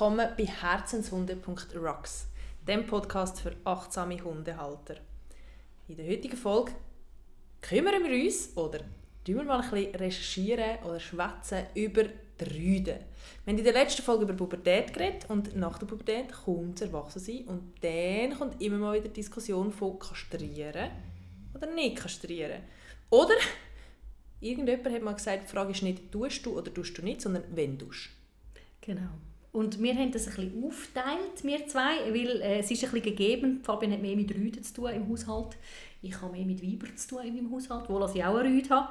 willkommen bei herzenshunde.rocks, dem Podcast für achtsame Hundehalter. In der heutigen Folge kümmern wir uns oder tun wir mal ein bisschen recherchieren oder schwätzen über die Rüden. Wir haben in der letzten Folge über Pubertät geredet und nach der Pubertät kommt das Erwachsensein und dann kommt immer mal wieder die Diskussion von kastrieren oder nicht kastrieren. Oder irgendjemand hat mal gesagt, die Frage ist nicht, tust du oder tust du nicht, sondern wenn du. Genau. Und wir haben das ein bisschen aufgeteilt, wir zwei, weil äh, es ist ein bisschen gegeben, Fabian hat mehr mit Rüden zu tun im Haushalt, ich habe mehr mit Weibern zu tun in meinem Haushalt, obwohl ich auch eine Rüde habe.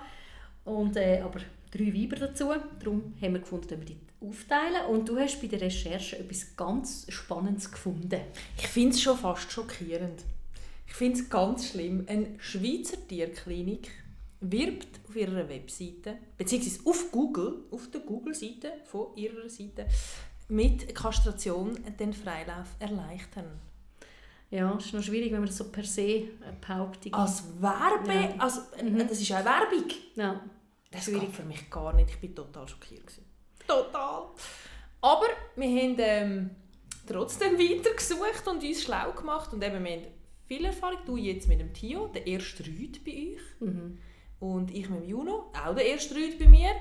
Und, äh, aber drei Weiber dazu, darum haben wir gefunden, dass wir die aufteilen. Und du hast bei der Recherche etwas ganz Spannendes gefunden. Ich finde es schon fast schockierend. Ich finde es ganz schlimm. Eine Schweizer Tierklinik wirbt auf ihrer Webseite, beziehungsweise auf Google, auf der Google-Seite von ihrer Seite, mit Kastration den Freilauf erleichtern. Ja, es ist noch schwierig, wenn man das so per se behauptet. Als Werbe, Ja. also, Mhm. das ist eine Werbung. Ja. Das Schwierig. geht für mich gar nicht. Ich bin total schockiert. Gewesen. Total. Aber wir haben ähm, trotzdem weitergesucht und uns schlau gemacht. Und eben, wir haben viel Erfahrung. Du jetzt mit dem Tio, der erste Rüd bei euch. Mhm. Und ich mit dem Juno, auch der erste Rüd bei mir.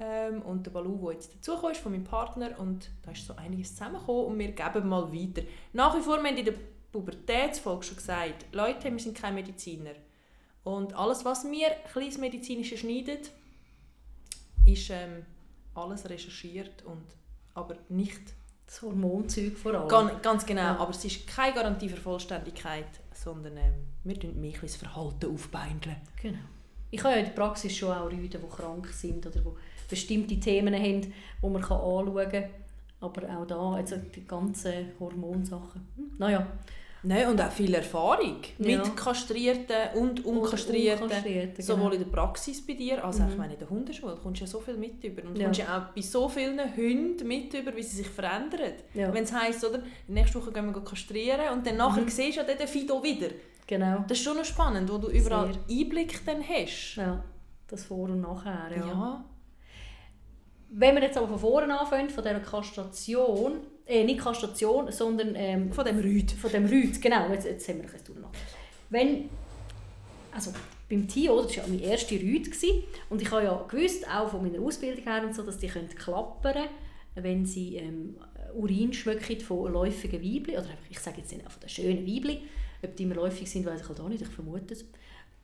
Ähm, und der Balu, der jetzt dazugekommen ist, von meinem Partner. Und da ist so einiges zusammengekommen und wir geben mal weiter. Nach wie vor, wir haben in der Pubertätsfolge schon gesagt, Leute, wir sind keine Mediziner. Und alles, was wir kleines medizinische schneiden, ist ähm, alles recherchiert und aber nicht Das Hormonzeug vor allem. ganz, ganz genau. Ja. Aber es ist keine Garantie für Vollständigkeit, sondern ähm, wir tun mehr das Verhalten aufbeindeln. Genau. Ich habe ja in der Praxis schon auch Leute, die krank sind oder die bestimmte Themen haben, die man anschauen kann. Aber auch da, also die ganzen Hormonsachen. Hm, Naja, Nein, und auch viel Erfahrung Ja. mit Kastrierten und Unkastrierten. Unkastrierten, Sowohl genau. in der Praxis bei dir, als auch Mhm. meine, in der Hundeschule kommst du ja so viel mit über. Und du Ja. kommst ja auch bei so vielen Hunden mit über, wie sie sich verändern. Ja. Wenn es heisst, oder, nächste Woche gehen wir kastrieren und dann nachher Mhm. siehst du ja den Fido wieder. Genau. Das ist schon noch spannend, wo du überall Sehr. Einblick dann hast. Ja, das Vor- und Nachher. Ja. Ja. Wenn wir jetzt aber von vorne anfangen, von dieser Kastration, äh, nicht Kastration, sondern ähm, Von dem Rüd. von dem Rüd, genau, jetzt, jetzt haben wir ein bisschen durcheinander. Wenn, also beim Tio, das war ja mein erster Rüd und ich habe ja gewusst, auch von meiner Ausbildung her und so, dass die können klappern wenn sie ähm, Urin schmecken von läufigen Weibli, oder ich sage jetzt nicht von den schönen Weibli, ob die immer läufig sind, weiß ich halt auch nicht, ich vermute es.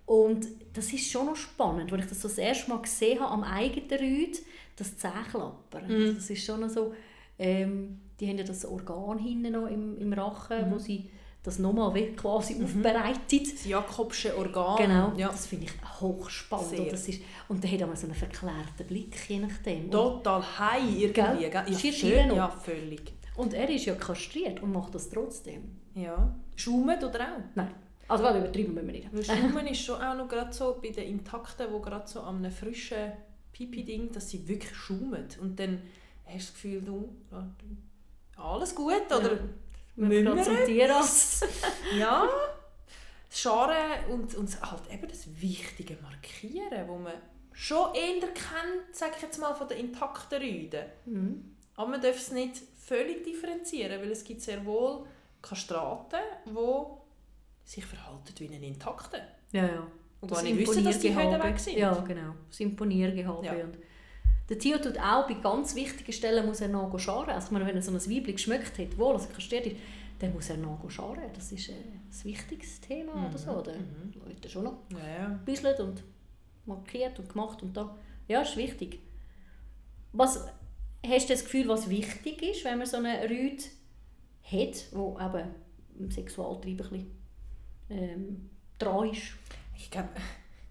Und das ist schon noch spannend, als ich das so das erste Mal gesehen habe am eigenen Rüd, das Zähklappern. Mhm. Das ist schon noch so, ähm, die haben ja das Organ hinten noch im, im Rachen, Mhm. wo sie das nochmal quasi aufbereitet. Das Jakobsche Organ. Genau, Ja. das finde ich hochspannend. Sehr. Und, das ist, und der hat auch so einen verklärten Blick, je nachdem. Total high irgendwie. Gell? Ja, Schier schön. Ja, völlig. und er ist ja kastriert und macht das trotzdem. Ja. Schaumet oder auch? Nein, also gerade übertrieben müssen wir nicht. Weil Schaumen ist schon auch noch gerade so bei den Intakten, wo gerade so an einem frischen Pipi-Ding, dass sie wirklich schaumen. Und dann hast du das Gefühl, du, alles gut, oder? Ja. Gehen zum Tierarzt. Ja. Das Scharen und, und halt eben das wichtige Markieren, wo man schon eher kennt, sage ich jetzt mal, von den intakten Rüden. Mhm. Aber man darf es nicht völlig differenzieren, weil es gibt sehr wohl Kastraten, die sich verhalten wie ein intakten. Ja, ja. Und gar nicht wissen, dass die Imponiergehabe. weg sind. Ja, genau. Das Imponiergehabe. Ja. Und der Tio tut auch bei ganz wichtigen Stellen muss er noch scharen. Also ich meine, wenn er so ein Weibchen geschmückt hat, wohl, also kastriert ist, dann muss er noch scharen. Das ist äh, ein wichtiges Thema oder so. Oder? mhm. Leute schon noch Ja, ja. und markiert und gemacht und da. Ja, ist wichtig. Was, hast du das Gefühl, was wichtig ist, wenn man so eine Rüde hat, wo eben im Sexualtrieb ein bisschen ähm, dran ist? Ich glaube,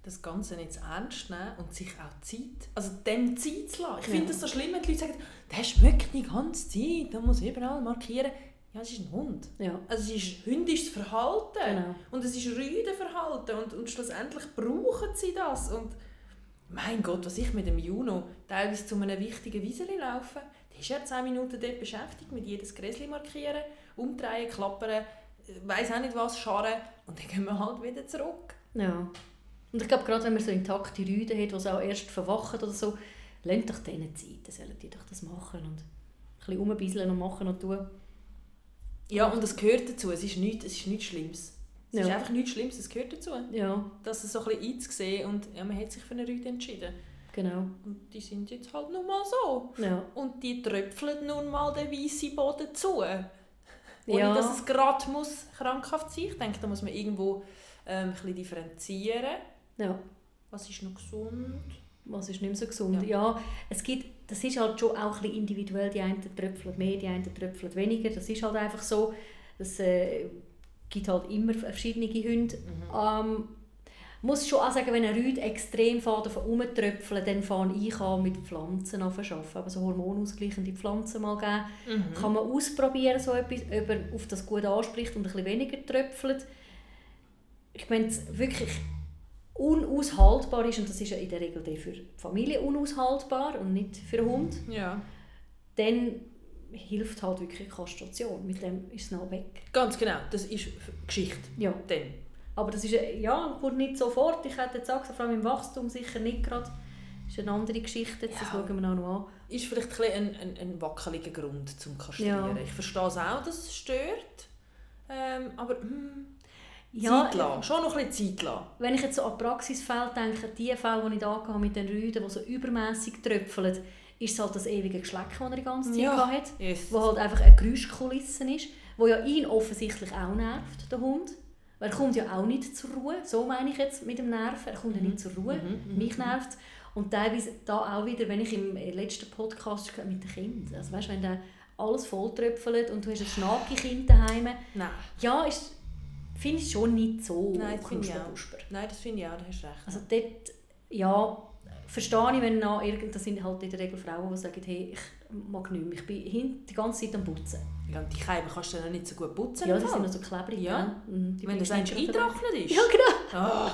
das Ganze nicht zu ernst nehmen und sich auch Zeit, also dem Zeit zu lassen. Ich Ja. finde das so schlimm, wenn die Leute sagen, der schmeckt die ganze Zeit, der muss überall markieren. Ja, es ist ein Hund. Ja, Also es ist hündisches Verhalten. genau. Und es ist Rüdenverhalten und, und schlussendlich brauchen sie das. Und mein Gott, was ich mit dem Juno teilweise zu einem wichtigen Wieseli laufe, der ist ja 10 Minuten dort beschäftigt, mit jedes Gräschen markieren, umdrehen, klappern, weiß auch nicht was, scharren und dann gehen wir halt wieder zurück. Ja. Und ich glaube, gerade wenn man so intakte Rüden hat, die so auch erst verwachen oder so, lasst doch denen Zeit, dann sollen die doch das machen. Und bisschen rumbisseln und machen und tun. Ja, und das gehört dazu. Es ist nichts, es ist nichts Schlimmes. Es Ja. ist einfach nichts Schlimmes, es gehört dazu. Ja, Das so ein bisschen einzusehen und ja, man hat sich für eine Rüde entschieden. genau. Und die sind jetzt halt nun mal so. Ja. Und die tröpfeln nun mal den weißen Boden zu. Ohne Ja. dass es gerade muss krankhaft sein Ich denke, da muss man irgendwo ähm, ein bisschen differenzieren. ja. Was ist noch gesund? Was ist nicht mehr so gesund? Ja. Ja. es gibt, das ist halt schon auch ein bisschen individuell. Die einen tröpfeln mehr, die anderen tröpfeln weniger. Das ist halt einfach so. Es äh, gibt halt immer verschiedene Hunde. Ähm, muss schon auch sagen, wenn ein Rüd extrem fährt auf rumtröpfeln, dann fange ich an mit Pflanzen arbeiten. Aber so hormonausgleichende Pflanzen mal geben. Mhm. Kann man ausprobieren, so etwas, ob er auf das gut anspricht und ein bisschen weniger tröpfelt. Ich meine, es wirklich unaushaltbar ist, und das ist ja in der Regel für die Familie unaushaltbar und nicht für den Hund, Ja. dann hilft halt wirklich Kastration. Mit dem ist es noch weg. Ganz genau, das ist Geschichte. Ja. Dann. Aber das ist, äh, ja, kommt nicht sofort. Ich hätte jetzt gesagt, vor allem im Wachstum sicher nicht gerade. Das ist eine andere Geschichte, jetzt, das Ja. schauen wir auch noch an. Ist vielleicht ein, ein, ein, wackeliger Grund zum Kastrieren. Ja. Ich verstehe es auch, dass es stört. Ähm, aber hm, Ja, Zeit lassen. Schon noch ein bisschen Zeit lassen. Wenn ich jetzt so an Praxisfälle denke, die Fälle, die ich da hatte mit den Rüden, die so übermässig tröpfeln, ist es halt das ewige Geschleck, das er die ganze Zeit Ja. hatte. Yes. wo halt einfach eine Geräuschkulisse ist, wo ja ihn offensichtlich auch nervt, der Hund. Er kommt ja auch nicht zur Ruhe, so meine ich jetzt mit dem Nerven, er kommt ja nicht zur Ruhe, Mhm, mich nervt. Und teilweise da auch wieder, wenn ich im letzten Podcast mit den Kindern, also weißt, wenn da alles volltröpfelt und du hast ein Schnacki-Kind daheim, Nein. ja, ist, finde ich schon nicht so Nein, das finde ich auch. Nein, das finde ich auch, da hast du recht. Also dort, ja, verstehe ich, wenn noch irgend, das sind halt in der Regel Frauen, die sagen, hey, ich mag nicht mehr, ich bin hin- die ganze Zeit am Putzen. ja, und die Keimen kannst du dann nicht so gut putzen. Ja, die sind noch so klebrig. Ja. Mhm, die Wenn das weg. eingetrocknet ist. Ja, genau. Ah,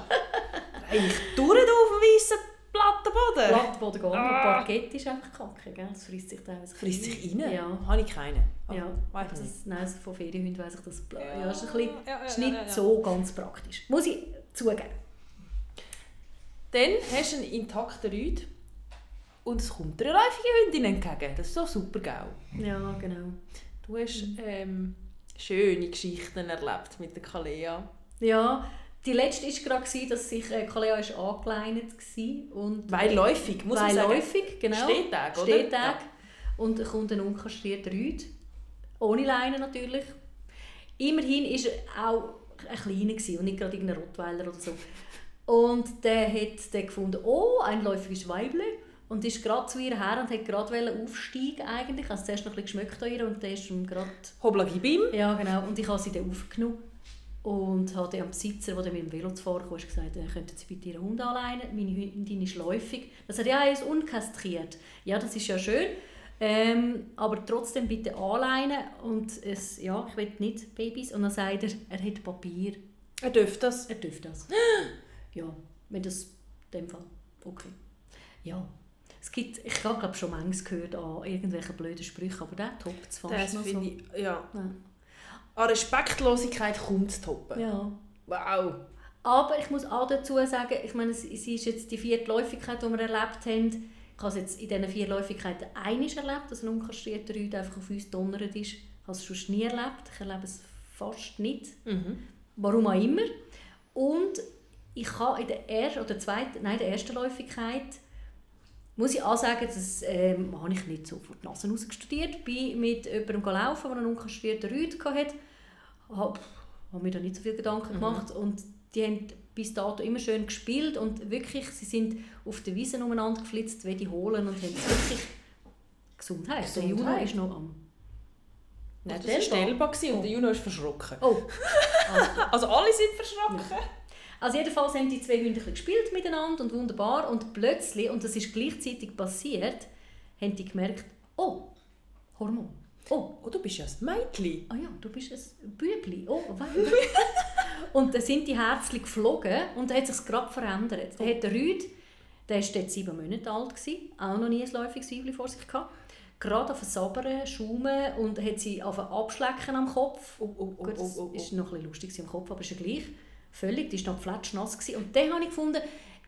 ich durch da auf dem weißen Plattenboden. Blattboden geht. Ah. Ah. Parkett ist einfach kacke, gell? Das frisst sich teilweise Frisst sich rein? Ja. Habe ich keinen. Oh, Ja, weiß das, nicht. nein, von Ferienhunden weiss ich das. Ja, ja, ist, ein bisschen, Ja, ja, ja, nicht so ganz praktisch. Muss ich zugeben. Dann hast du einen intakten Rüd und es kommt dir eine läufige Hündin entgegen. Das ist so super, gell? Ja, genau. Du hast ähm, schöne Geschichten erlebt mit der Kalea. Ja, die letzte war gerade, dass sich äh, Kalea ist angeleinet war. Und Beiläufig, muss man sagen. Beiläufig, genau. Stehtag, oder? Stehtag. Und dann kommt ein unkastrierter Rüd. Ohne Leine natürlich. Immerhin war er auch ein kleiner und nicht gerade irgendein Rottweiler oder so. Und der hat dann gefunden, oh, ein läufiges Weible. Und ist gerade zu ihr her und hat gerade aufsteigen eigentlich. Also zuerst noch ein bisschen geschmeckt an ihr und dann ist ihm gerade... Hobla gib ihm. Ja, genau. Und ich habe sie dann aufgenommen. Und habe dann am Besitzer, der mit dem Velo zu fahren kam, gesagt, äh, könnten Sie bitte Ihren Hund anleinen? Meine Hündin ist läufig. Er sagt, ja, er ist unkastriert. Ja, das ist ja schön. Ähm, aber trotzdem bitte anleinen. Und es, ja, ich will nicht Babys. Und dann sagt er, er hat Papier. Er dürfte das. Er dürfte das. ja, wenn das in dem Fall okay. Ja. Es gibt, ich habe glaube schon manches gehört an irgendwelchen blöden Sprüchen, aber der toppt es fast Das noch so. finde ich, ja. Ja. An Respektlosigkeit kommt es toppen. ja. Wow. Aber ich muss auch dazu sagen, ich meine, es es ist jetzt die vierte Läufigkeit, die wir erlebt haben. Ich habe es jetzt in diesen vier Läufigkeiten einmal erlebt, dass ein unkastrierter Rüde einfach auf uns donnert ist. Ich habe es schon nie erlebt. Ich erlebe es fast nicht. Mhm. Warum auch immer. Und ich habe in der ersten oder zweiten, nein, der ersten Läufigkeit muss ich auch sagen, das ähm, habe ich nicht so vor die Nase rausgestudiert. Bin mit jemandem gelaufen, der einen unkastrierten Rüde hatte. Habe hab mir da nicht so viel Gedanken gemacht. Und die haben bis dato immer schön gespielt und wirklich, sie sind auf der Wiese umeinander geflitzt, wie die holen und haben wirklich Gesundheit. Der Juno Gesundheit. ist noch am... Nein, das war gewesen und Oh. der Juno ist verschrocken. Oh, Also alle sind verschrocken. Also jedenfalls haben die zwei Hunde ein bisschen gespielt miteinander und wunderbar und plötzlich, und das ist gleichzeitig passiert, haben die gemerkt, oh, Hormon. Oh, Oh, du bist ja ein Mädchen. ah ja, du bist ein Bübli. Oh, und dann sind die Herzchen geflogen und dann hat sich gerade verändert. Dann hat der Rüd, der war dort sieben Monate alt, gewesen, auch noch nie ein läufiges Weibchen vor sich gehabt, gerade auf Sabern, Schaumen und hat sie auf abschlecken am Kopf. Oh, oh, oh, Gut, das oh, oh, ist oh. noch ein bisschen lustig am Kopf, aber ist ja gleich. Völlig, die war noch fletschnass. gewesen. Und dann habe ich gefunden,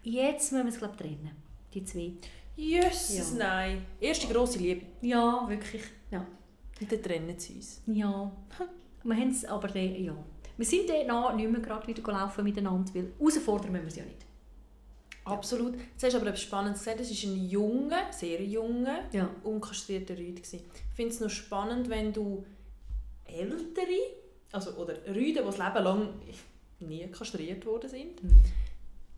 jetzt müssen wir es glaub, trennen, die zwei. Jesus, Ja. nein. Erste grosse Liebe. Ja, wirklich. Ja. Und dann trennen sie uns. Ja, wir haben es aber dann, ja. Wir sind dann nicht mehr gerade wieder laufen miteinander, weil herausfordern müssen wir es ja nicht. Absolut. Jetzt hast du aber etwas Spannendes gesagt. Das ist ein junger, sehr junger, Ja. unkastrierter Rüde. Ich finde es noch spannend, wenn du ältere, also, oder Rüden, die das Leben lang nie kastriert worden sind, Mhm.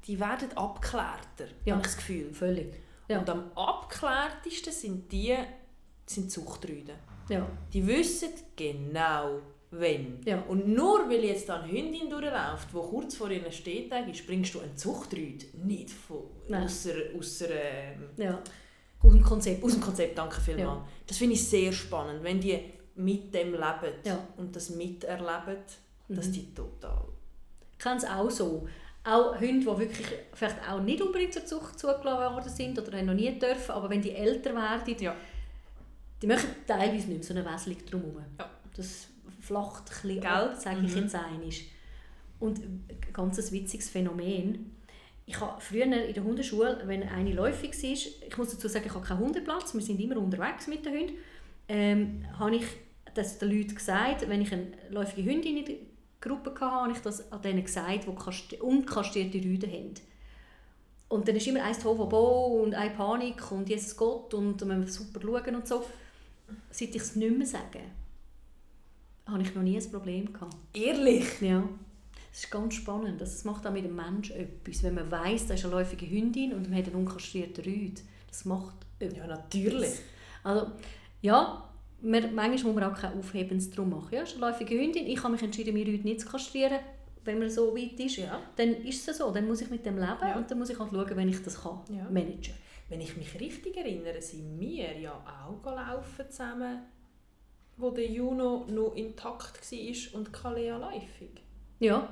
die werden abgeklärter, Ja. habe ich das Gefühl. Völlig. Ja. Und am abgeklärtesten sind die sind Zuchtrüden. Ja. Die wissen genau, wenn. Ja. Und nur weil jetzt eine Hündin durchläuft, die kurz vor ihren Stehtag ist, bringst du einen Zuchtrüd nicht von, ausser, ausser, ähm, ja. Aus dem Konzept. aus dem Konzept. Danke vielmals. Ja. Das finde ich sehr spannend, wenn die mit dem leben und das miterleben, dass Mhm. die total... Ich kenne es auch so. Auch Hunde, die wirklich vielleicht auch nicht unbedingt zur Zucht zugelassen worden sind oder noch nie dürfen, aber wenn die älter werden, Ja. die machen teilweise nicht mehr so eine Wässerung drumherum. Ja. Das flacht ein bisschen ab, sage ich Mhm. jetzt einmal. Und ein ganz witziges Phänomen. Ich habe früher in der Hundeschule, wenn eine läufig war, ich muss dazu sagen, ich habe keinen Hundeplatz, wir sind immer unterwegs mit den Hunden, ähm, habe ich das den Leuten gesagt, wenn ich eine läufige Hündin Gruppe hatte, habe ich das an denen gesagt, die kast- unkastrierte Rüden haben. Und dann ist immer ein Tohuwabohu und eine Panik und Jesus Gott und dann müssen wir super schauen und so. Seit ich es nicht mehr sage, habe ich noch nie ein Problem gehabt. Ehrlich? Ja. Das ist ganz spannend. Das macht auch mit dem Menschen etwas. Wenn man weiss, da ist eine läufige Hündin und man hat einen unkastrierten Rüd. Das macht etwas. Ja, natürlich. Also, ja, man, manchmal muss man auch kein Aufhebens drum machen. Ja, ist eine läufige Hündin. Ich habe mich entschieden, meine Rüd nicht zu kastrieren, wenn man so weit ist. Ja. Dann ist es so. Dann muss ich mit dem leben Ja. und dann muss ich halt schauen, wenn ich das kann, Ja. managen. Wenn ich mich richtig erinnere, sind wir ja auch gelaufen zusammen, wo der Juno noch intakt war und Kalea läufig. Ja,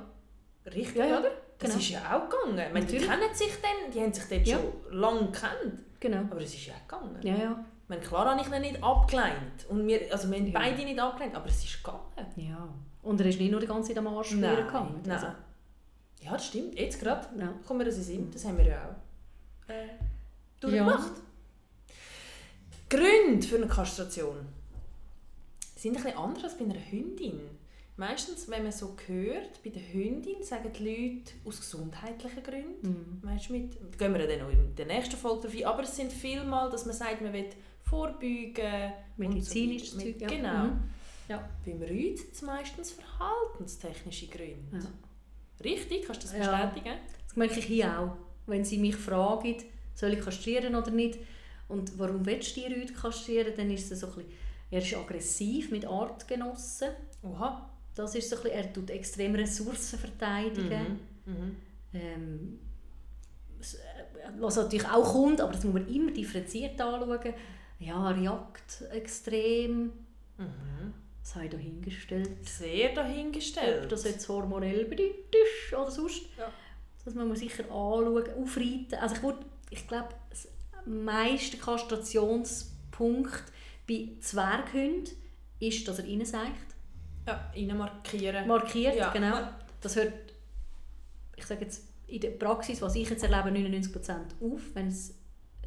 Richtig, Ja, oder? Das genau. ist ja auch gegangen. Ich meine, die kennen sich dann, die haben sich dort Ja. schon lange gekannt. genau. Aber es ist ja auch gegangen. Ja, ja. Meine, klar habe ich ihn nicht abgelehnt. Und wir, also wir haben Ja. beide nicht abgelehnt, aber es ist gegangen. ja. Und er ist nicht nur die ganze Zeit am Arsch schmieren gegangen. nein. Also, Ja, das stimmt. Jetzt gerade ja. kommen wir das in Sinn. Das haben wir ja auch äh, durchgemacht. Gründe für eine Kastration sind ein bisschen anders als bei einer Hündin. Meistens, wenn man so hört, bei der Hündin sagen die Leute aus gesundheitlichen Gründen. Mhm. Du, mit, gehen wir dann noch in der nächsten Folge drauf ein. Aber es sind vielmal, dass man sagt, man will vorbeugen. Medizinisches und so. Zeug, ja. Genau. Mhm. Ja. Beim Rüd sind es meistens verhaltenstechnische Gründe. Ja. Richtig, kannst du das Ja. bestätigen? Das merke ich hier auch. Wenn sie mich fragen, soll ich kastrieren oder nicht, und warum willst du die Rüde kastrieren, dann ist es so ein bisschen, er ist aggressiv mit Artgenossen. Oha. Das ist so ein bisschen, er tut extrem Ressourcen verteidigen. Mhm. Mhm. Ähm, äh, was natürlich auch kommt, aber das muss man immer differenziert anschauen. Ja, er jagt extrem. Mhm. Ich dahingestellt. Sehr Ob dahingestellt. das jetzt hormonell bedingt ist oder sonst. Ja. Das muss man sicher anschauen, aufreiten. Also ich, würd- ich glaube, das meiste Kastrationspunkt bei Zwerghunden ist, dass er reinseicht. Ja, rein markieren. Markiert, Ja. genau. Das hört, ich sage jetzt, in der Praxis, was ich jetzt erlebe, 99% auf, wenn es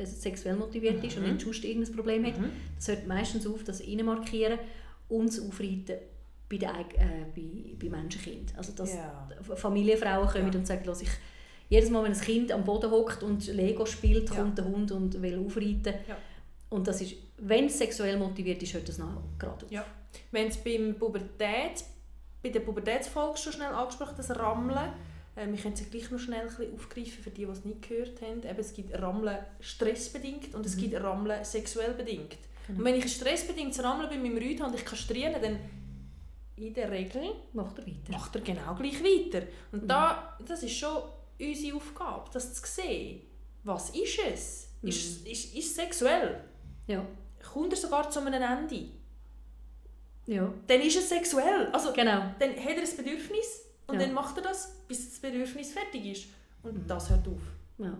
sexuell motiviert ist und Mhm. nicht sonst irgendein Problem hat. Mhm. Das hört meistens auf, das reinmarkieren und das Aufreiten bei, den, äh, bei, bei Menschenkind. Also dass Ja. Familienfrauen kommen Ja. und sagen, «Lass ich, jedes Mal, wenn ein Kind am Boden hockt und Lego spielt, Ja. kommt der Hund und will aufreiten. Ja. Und das ist, wenn es sexuell motiviert ist, hört das noch gerade auf. Ja. Wenn es beim Pubertät, bei der Pubertätsfolge schon schnell angesprochen, das Rammeln, äh, wir können es ja gleich noch schnell ein bisschen aufgreifen für die, die es nicht gehört haben. Eben, es gibt Rammeln stressbedingt und es Mhm. gibt Rammeln sexuell bedingt. Genau. Und wenn ich ein stressbedingtes Rammeln bei meinem Rüd habe und ich kastriere, dann in der Regel Macht er weiter. macht er genau gleich weiter. Und da, das ist schon unsere Aufgabe, das zu sehen. Was ist es? Ist, ist, ist es sexuell? Ja. Kommt er sogar zu einem Ende? ja, Dann ist es sexuell. Also, genau. dann hat er ein Bedürfnis und Ja. dann macht er das, bis das Bedürfnis fertig ist. Und Mhm. das hört auf. Ja.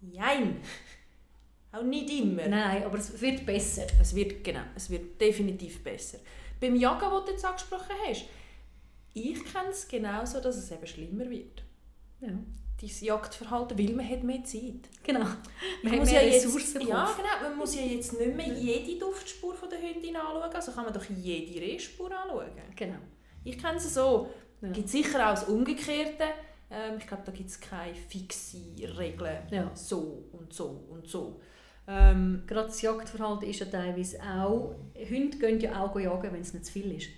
Nein! Auch nicht immer. Nein, aber es wird besser. Es wird, genau, es wird definitiv besser. Beim Jagen, das du jetzt angesprochen hast, ich kenne es genauso, dass es eben schlimmer wird. Ja. dein Jagdverhalten, weil man hat mehr Zeit. Genau. Man muss ja jetzt, Ressourcen im Ja, genau. Man muss ja jetzt nicht mehr jede Duftspur von der Hündin anschauen, also kann man doch jede Rehspur anschauen. Genau. Ich kenne es so. Ja. Es gibt sicher auch das Umgekehrte. Ähm, ich glaube, da gibt es keine fixe Regeln. Ja. So und so und so. Ähm, Gerade das Jagdverhalten ist ja teilweise auch... Hunde gehen ja auch jagen, wenn es nicht zu viel ist.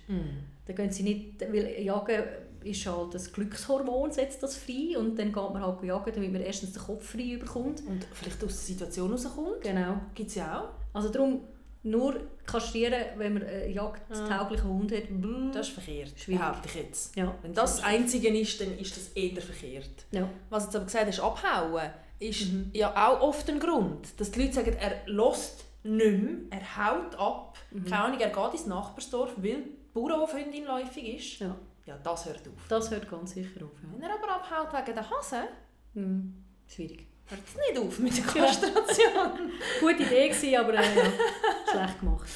Dann gehen sie nicht... Weil Jagen ist halt das Glückshormon, setzt das frei. Und dann geht man halt jagen, damit man erstens den Kopf frei bekommt. Und vielleicht aus der Situation rauskommt. Genau. Gibt es ja auch. Also darum nur kastrieren, wenn man einen jagdtauglichen Hund hat. Bluh. Das ist verkehrt, Schwierig. behaupte ich jetzt. ja. Wenn das das Einzige ist, dann ist das eher verkehrt. Ja. Was jetzt aber gesagt hast, abhauen, ist Mhm. ja auch oft ein Grund. Dass die Leute sagen, er lässt nicht mehr, er haut ab. Mhm. Keine Ahnung, er geht ins Nachbarsdorf, weil die Bauernhofhündin läufig ist. ja. Ja, das hört auf. Das hört ganz sicher auf. Ja. Wenn er aber abhaut wegen der Hase, Mhm. Schwierig. Hört es nicht auf mit der Kastration. Gute Idee gewesen, aber äh, ja, schlecht gemacht.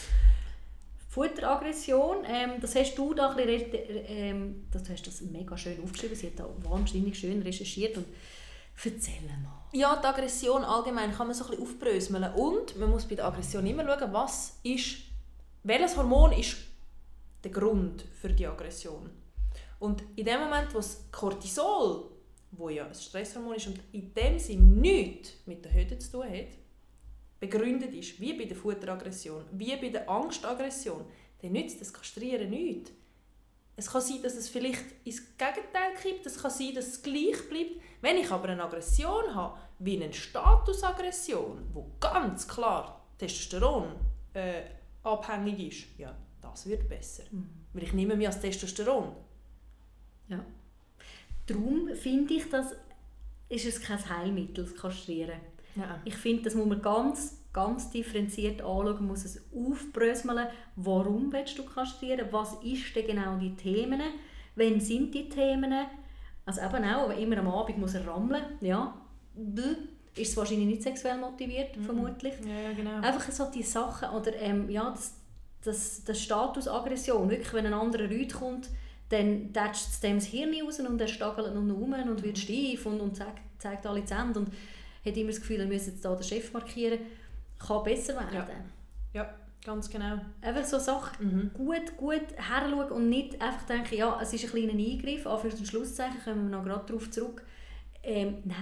Futteraggression, ähm, das hast du da ein bisschen, ähm, das hast das mega schön aufgeschrieben, sie hat da wahnsinnig schön recherchiert und erzähl mal. ja, die Aggression allgemein kann man so ein bisschen aufbröseln. Und man muss bei der Aggression immer schauen, was ist, welches Hormon ist der Grund für die Aggression. Und in dem Moment, wo das Cortisol, wo ja ein Stresshormon ist und in dem Sinn nichts mit der Hütte zu tun hat, begründet ist, wie bei der Futteraggression, wie bei der Angstaggression, dann nützt das Kastrieren nichts. Es kann sein, dass es vielleicht ins Gegenteil kippt, es kann sein, dass es gleich bleibt. Wenn ich aber eine Aggression habe, wie eine Statusaggression, wo ganz klar Testosteron äh, abhängig ist, ja, das wird besser. Weil ich nehme mir als Testosteron. Ja. Darum finde ich, dass ist es kein Heilmittel, das Kastrieren. Ja. Ich finde, das muss man ganz, ganz differenziert anschauen, man muss es aufbröseln, warum willst du kastrieren, was ist denn genau die Themen, wann sind die Themen, also eben auch, wenn immer am Abend muss er rammeln, ja, ist es wahrscheinlich nicht sexuell motiviert, vermutlich. Ja, ja, genau. Einfach so die Sachen, oder ähm, ja, das, das, das Statusaggression, wirklich, wenn ein anderer Leute kommt, dann tätscht es dem das Hirn raus und er stagelt noch rum und wird steif und, und zeigt, zeigt alle Zähne und hat immer das Gefühl, er müsse jetzt da den Chef markieren. Kann besser werden. Ja. Ja, ganz genau. Einfach so Sachen Mhm. gut, gut heranschauen und nicht einfach denken, ja, es ist ein kleiner Eingriff, an für den Schlusszeichen kommen wir noch gerade darauf zurück. Ähm, nein,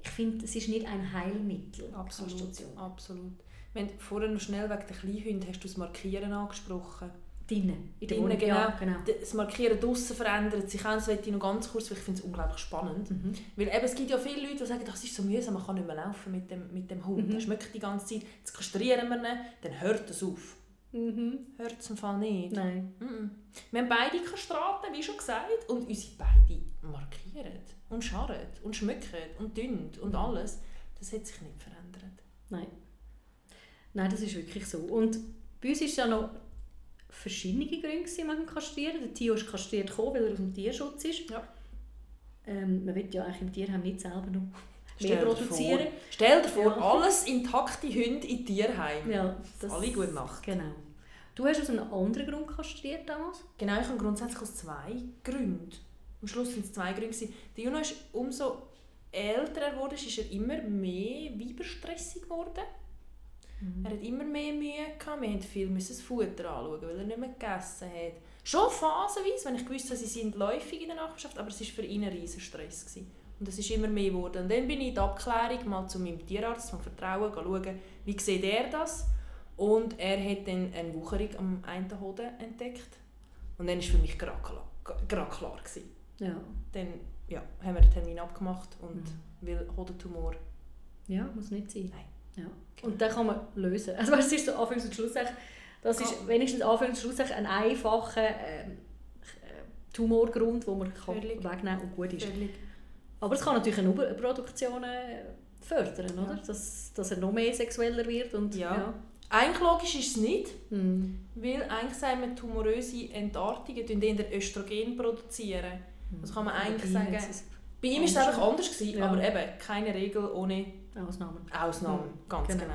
ich finde, es ist nicht ein Heilmittel. Absolut, absolut. Wenn vorher noch schnell wegen der Kleinhunde hast du das Markieren angesprochen. Drinnen, in der Wohnung. genau. Ja, genau. Das Markieren draussen verändert sich auch. Das ich noch ganz kurz, weil ich finde es unglaublich spannend. Mhm. Weil eben, es gibt ja viele Leute, die sagen, das ist so mühsam, man kann nicht mehr laufen mit dem, mit dem Hund. Mhm. Er schmeckt die ganze Zeit. Jetzt kastrieren wir ihn, dann hört es auf. Mhm. Hört es im Fall nicht. Nein. Mhm. Wir haben beide Kastraten, wie schon gesagt, und unsere beide markieren und scharren und schmücken und dünn und Mhm. alles. Das hat sich nicht verändert. Nein. Nein, das ist wirklich so. Und bei uns es ja noch verschiedene Gründe gewesen, dem Kastrieren. Der Tio ist kastriert gekommen, weil er aus dem Tierschutz ist. Ja. Ähm, man will ja eigentlich im Tierheim nicht selber noch Stell mehr dir produzieren. vor- Stell dir vor, Ja. alles intakte Hunde in Tierheim. Ja, das, Alle gute Nacht. Genau. Du hast aus einem anderen Grund kastriert damals? Genau, ich habe grundsätzlich aus zwei Gründen. Am Schluss waren es zwei Gründe. Der Juno ist umso älter er wurde, ist er immer mehr weiberstressig geworden. Er hat immer mehr Mühe gehabt. Wir mussten viel das Futter anschauen, weil er nicht mehr gegessen hat. Schon phasenweise, wenn ich gewusst habe, sie sind läufig in der Nachbarschaft, aber es war für ihn ein riesen Stress. Gewesen. Und es ist immer mehr geworden. Und dann bin ich in die Abklärung mal zu meinem Tierarzt von Vertrauen schauen, wie sieht er das? Und er hat dann eine Wucherung am einen Hoden entdeckt. Und dann war für mich gerade klar, gerade klar gewesen. Ja. Dann ja, haben wir einen Termin abgemacht und Mhm. weil Hodentumor Ja, muss nicht sein. Nein. Ja. Und den kann man lösen. Also es ist so Anfangs- und Schlusssache. Das ist wenigstens Anfangs- und Schlusssache ein einfacher ähm, äh, Tumorgrund, den man kann Völlig. wegnehmen und gut ist. völlig Aber es kann natürlich eine Überproduktion äh, fördern, Ja. oder? Dass, dass er noch mehr sexueller wird. Und, Ja. Eigentlich logisch ist es nicht, Hm. weil eigentlich sagen wir, tumoröse Entartungen eher Östrogen. produzieren. Das kann man eigentlich sagen. Bei ihm war es Anders. einfach anders, gewesen, Ja. aber eben keine Regel ohne Ausnahmen. Ausnahmen. Mhm. Ganz Genau. genau.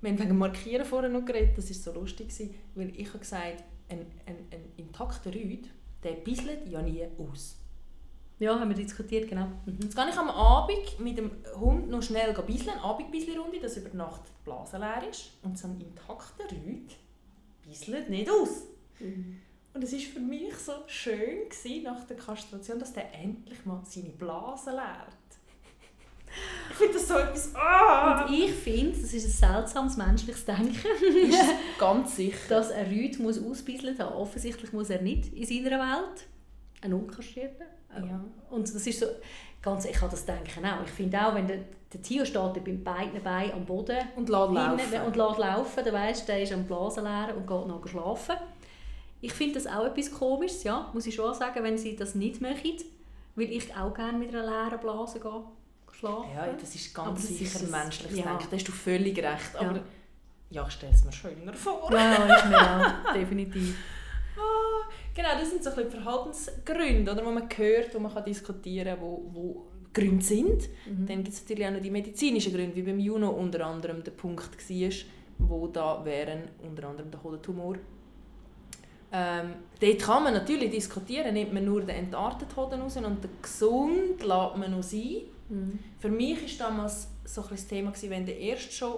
Wir haben wegen Markieren vorher noch geredet, das war so lustig, gewesen, weil ich habe gesagt, ein, ein, ein intakter Rüd, der bisselt ja nie aus. Ja, haben wir diskutiert, genau. Mhm. Jetzt gehe ich am Abend mit dem Hund noch schnell bisseln, Abendbisselrunde, dass über Nacht die Blase leer ist. Und so ein intakter Rüd bisselt nicht aus. Mhm. Und es war für mich so schön gewesen, nach der Kastration, dass der endlich mal seine Blase leert. Ich finde das so etwas... Ah! Und ich finde, das ist ein seltsames menschliches Denken, ist ganz sicher. dass ein Rüd muss ausbisselt haben. Offensichtlich muss er nicht in seiner Welt. Ein Unkastrierter. Ja. Und das ist so... Ganz, ich habe das Denken auch. Ich finde auch, wenn der, der Tier steht bei beiden Beinen am Boden Und lässt laufen. und lässt laufen, dann weisst du, der ist am Blasen leer und geht noch schlafen. Ich finde das auch etwas Komisches, ja, muss ich schon sagen, wenn sie das nicht machen, weil ich auch gerne mit einer leeren Blase gehe, schlafen. Ja, das ist ganz Aber sicher ist ein menschliches ja. Denken. Da hast du völlig recht. Aber Ja. ja, ich stelle es mir schöner vor. Ja, ist mir auch, definitiv. Ah, genau, das sind so ein bisschen die Verhaltensgründe, oder, die man hört, wo man kann diskutieren kann, wo, wo Gründe sind. Mhm. Dann gibt es natürlich auch noch die medizinischen Gründe, wie beim Juno unter anderem der Punkt war, wo da wären unter anderem der Hodentumor. Ähm, dort kann man natürlich diskutieren, nimmt man nur den entarteten Hoden raus und den gesund lässt man noch sein. Mhm. Für mich war damals so ein das Thema, gewesen, wenn der erste schon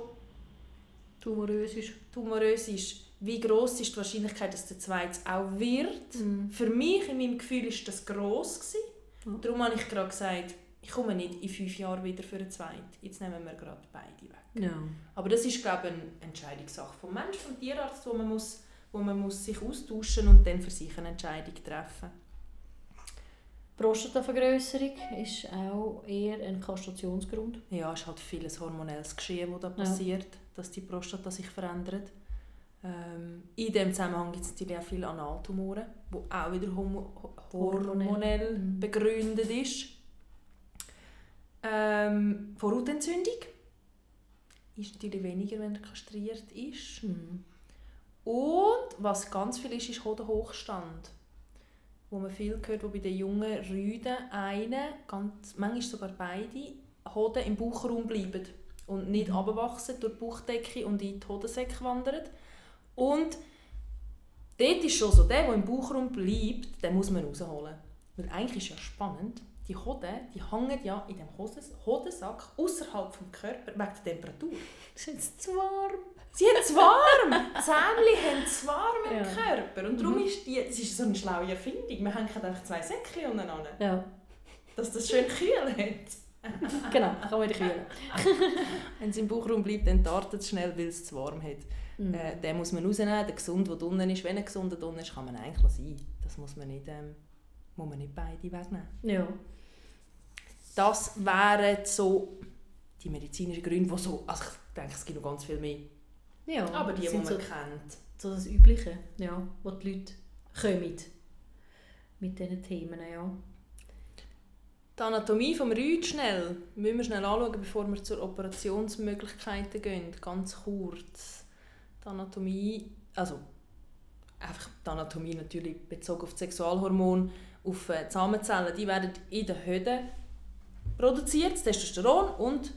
Tumorös ist. tumorös ist, wie groß ist die Wahrscheinlichkeit, dass der zweite auch wird? Mhm. Für mich, in meinem Gefühl, war das gross. Gewesen. Ja. Darum habe ich gerade gesagt, ich komme nicht in fünf Jahren wieder für einen zweiten. Jetzt nehmen wir gerade beide weg. Ja. Aber das ist, glaube ich, eine Entscheidungssache vom Mensch, vom Tierarzt, wo man, muss, wo man muss sich austauschen und dann für sich eine Entscheidung treffen. Prostatavergrößerung ist auch eher ein Kastrationsgrund. Ja, es ist halt vieles hormonelles Geschehen, das da passiert, dass die Prostata sich verändert. Ähm, in diesem Zusammenhang gibt es natürlich auch viele Analtumoren, die auch wieder Hormonell. hormonell Mhm. begründet ist. Ähm, Vorhautentzündung ist natürlich weniger, wenn er kastriert ist. Mhm. Und was ganz viel ist, ist Hodenhochstand. Wo man viel hört, wo bei den jungen Rüden eine, ganz, manchmal sogar beide, Hoden im Bauchraum bleiben und nicht Mhm. abwachsen durch die Bauchdecke und in die Hodensäcke wandern. Und dort ist schon so, der, der im Bauchraum bleibt, den muss man rausholen. Weil eigentlich ist ja spannend, die Hoden, die hängen ja in dem Hodensack außerhalb vom Körper wegen der Temperatur. Ist jetzt zu warm? Sie haben es warm. Die Zähnchen haben es warm im Ja. Körper. Und darum ist die, das ist so eine schlaue Erfindung. Wir hängen einfach zwei Säckchen untereinander, Ja, dass das schön kühl hat. genau, kann man kühlen. Wenn es im Bauchraum bleibt, dann tartet es schnell, weil es zu warm hat. Mhm. Äh, den muss man rausnehmen. Der Gesund, der unten ist, wenn er gesund unten ist, kann man eigentlich sein. Das muss man nicht, ähm, muss man nicht beide wegnehmen. Ja. Das wären so die medizinischen Gründe, die so... Also ich denke, es gibt noch ganz viel mehr. Ja. Aber die, das die man so, kennt. so das Übliche, ja, wo die Leute kommen mit diesen Themen, ja. Die Anatomie vom Rüd schnell müssen wir schnell anschauen, bevor wir zu Operationsmöglichkeiten gehen. Ganz kurz. Die Anatomie, also einfach die Anatomie natürlich bezogen auf die Sexualhormone, auf äh, die Samenzellen, die werden in den Höden produziert, das Testosteron und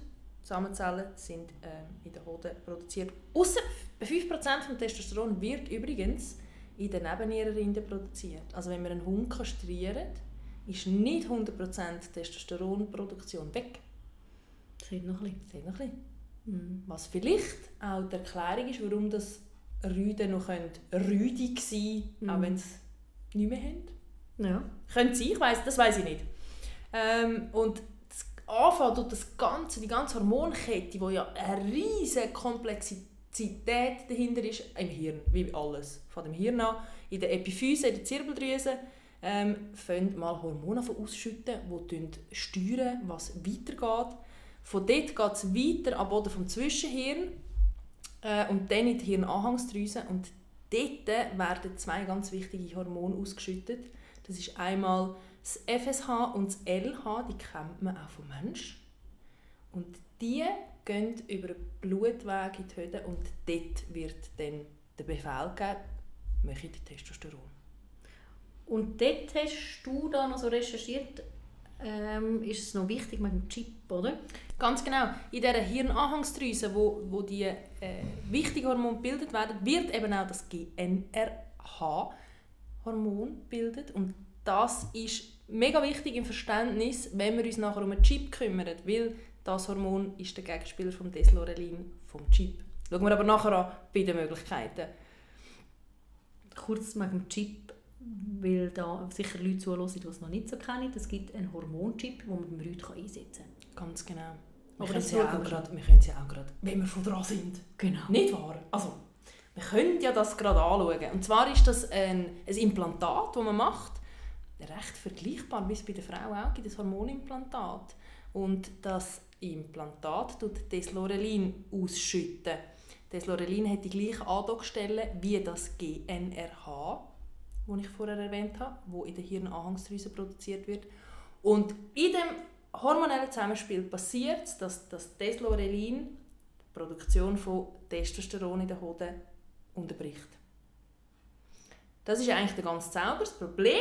Samenzellen sind äh, in den Hoden produziert. Ausser 5% vom Testosteron wird übrigens in den Nebennierenrinden produziert. Also wenn wir einen Hund kastrieren, ist nicht 100% Testosteronproduktion weg. Das noch ein bisschen. Das noch ein bisschen. Mhm. Was vielleicht auch die Erklärung ist, warum das Rüden noch rüdig sein können, auch Mhm. wenn sie nicht mehr haben. Ja. Könnte sein, ich weiss, das weiß ich nicht. Ähm, und das Anfang tut das ganze, die ganze Hormonkette, die ja eine riesige Komplexität dahinter ist, im Hirn, wie alles. Von dem Hirn an, in der Epiphyse, in der Zirbeldrüse, ähm, fangen mal Hormone ausschütten, die steuern, was weitergeht. Von dort geht es weiter am Boden vom Zwischenhirn äh, und dann in die Hirnanhangsdrüse. Und dort werden zwei ganz wichtige Hormone ausgeschüttet. Das ist einmal das FSH und das LH, die kennt man auch vom Menschen. Und die gehen über den Blutweg in die Höhle und dort wird dann der Befehl gegeben, mache die Testosteron. Und dort hast du da noch so recherchiert, ähm, ist es noch wichtig mit dem Chip, oder? Ganz genau. In dieser Hirnanhangsdrüse, wo, wo die äh, wichtigen Hormone gebildet werden, wird eben auch das GNRH-Hormon gebildet. Und das ist mega wichtig im Verständnis, wenn wir uns nachher um einen Chip kümmern, weil das Hormon ist der Gegenspieler vom Deslorelin, vom Chip. Schauen wir aber nachher an bei den Möglichkeiten. Kurz wegen dem Chip, weil da sicher Leute zuhören, die es noch nicht so kennen. Es gibt einen Hormonchip, den man beim Rüd einsetzen kann. Ganz genau. Wir Aber können sie ja auch gerade, wir können sie auch gerade, wenn wir schon dran sind. Genau. Nicht wahr? Also, wir können ja das gerade anschauen. Und zwar ist das ein, ein Implantat, das man macht, recht vergleichbar, wie es bei der Frau auch gibt, das Hormonimplantat. Und das Implantat tut Deslorelin ausschütten. Deslorelin hat die gleiche Andockstelle wie das GNRH, das ich vorher erwähnt habe, wo in der Hirnanhangsdrüse produziert wird. Und in dem hormonellen Zusammenspiel passiert es, dass das Deslorelin die Produktion von Testosteron in der Hoden unterbricht. Das ist eigentlich der ganz Zauber. Das Problem,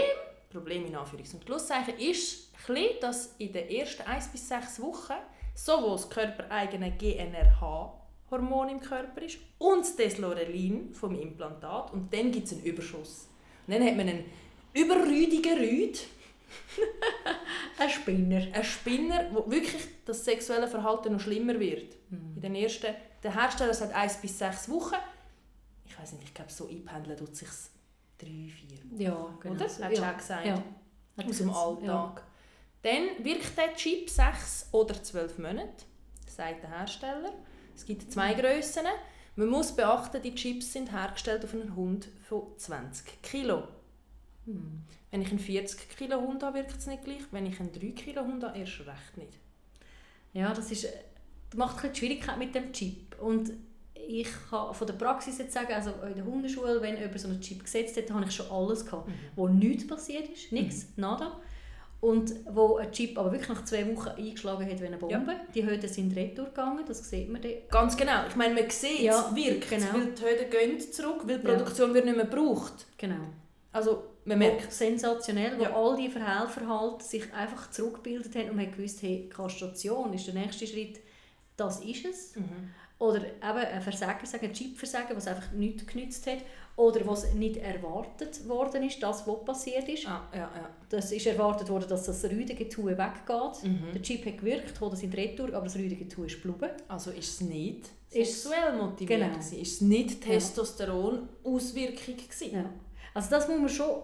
Problem in Anführungs- und Schlusszeichen, ist, bisschen, dass in den ersten 1 bis 6 Wochen sowohl das körpereigene GNRH-Hormon im Körper ist und das Deslorelin vom Implantat und dann gibt es einen Überschuss. Und dann hat man einen überrüdigen Rüd, Ein Spinner. ein Spinner, wo wirklich das sexuelle Verhalten noch schlimmer wird. In den ersten, der Hersteller sagt 1 bis 6 Wochen. Ich weiß nicht, ich glaube, so einpendeln tut sich 3, 4 Ja, genau. Oder? Hat ja. schon gesagt. Ja. Aus dem Ja. Alltag. Dann wirkt der Chip 6 oder 12 Monate, sagt der Hersteller. Es gibt zwei Grössen. Man muss beachten, die Chips sind hergestellt auf einen Hund von 20 Kilo. Hm. Wenn ich einen 40 Kilo Hund habe, wirkt es nicht gleich. Wenn ich einen 3 Kilo Hund habe, erst recht nicht. Ja, das ist, das macht ein bisschen die Schwierigkeit mit dem Chip. Und ich kann von der Praxis jetzt sagen, also in der Hundeschule, wenn jemand so einen Chip gesetzt hat, habe ich schon alles gehabt, wo nichts passiert ist, nichts, nada. Und wo ein Chip aber wirklich nach zwei Wochen eingeschlagen hat wie eine Bombe. Die Höhen sind retour gegangen, das sieht man dann. Ganz genau. Ich meine, man sieht, Ja, es wirkt, genau. weil die Höhen gehen zurück, weil die Ja. Produktion wird nicht mehr gebraucht. Genau. Also, man merkt sensationell, wo Ja. all die Verhelferhalten sich einfach zurückgebildet haben und man gewusst, hey, Kastration ist der nächste Schritt, das ist es. Mhm. Oder eben ein Versagen, sagen, ein Chipversagen, was einfach nichts genützt hat. Oder was nicht erwartet worden ist, das, was passiert ist. Ah, ja, ja. Das ist erwartet worden, dass das Rüdengetue weggeht. Mhm. Der Chip hat gewirkt, Hoden sind retour, aber das Rüdengetue ist geblieben. Also ist es nicht Ist- sexuell motiviert Genau. gewesen? Ist es nicht Testosteron-Auswirkung gewesen? Ja. Also das muss man schon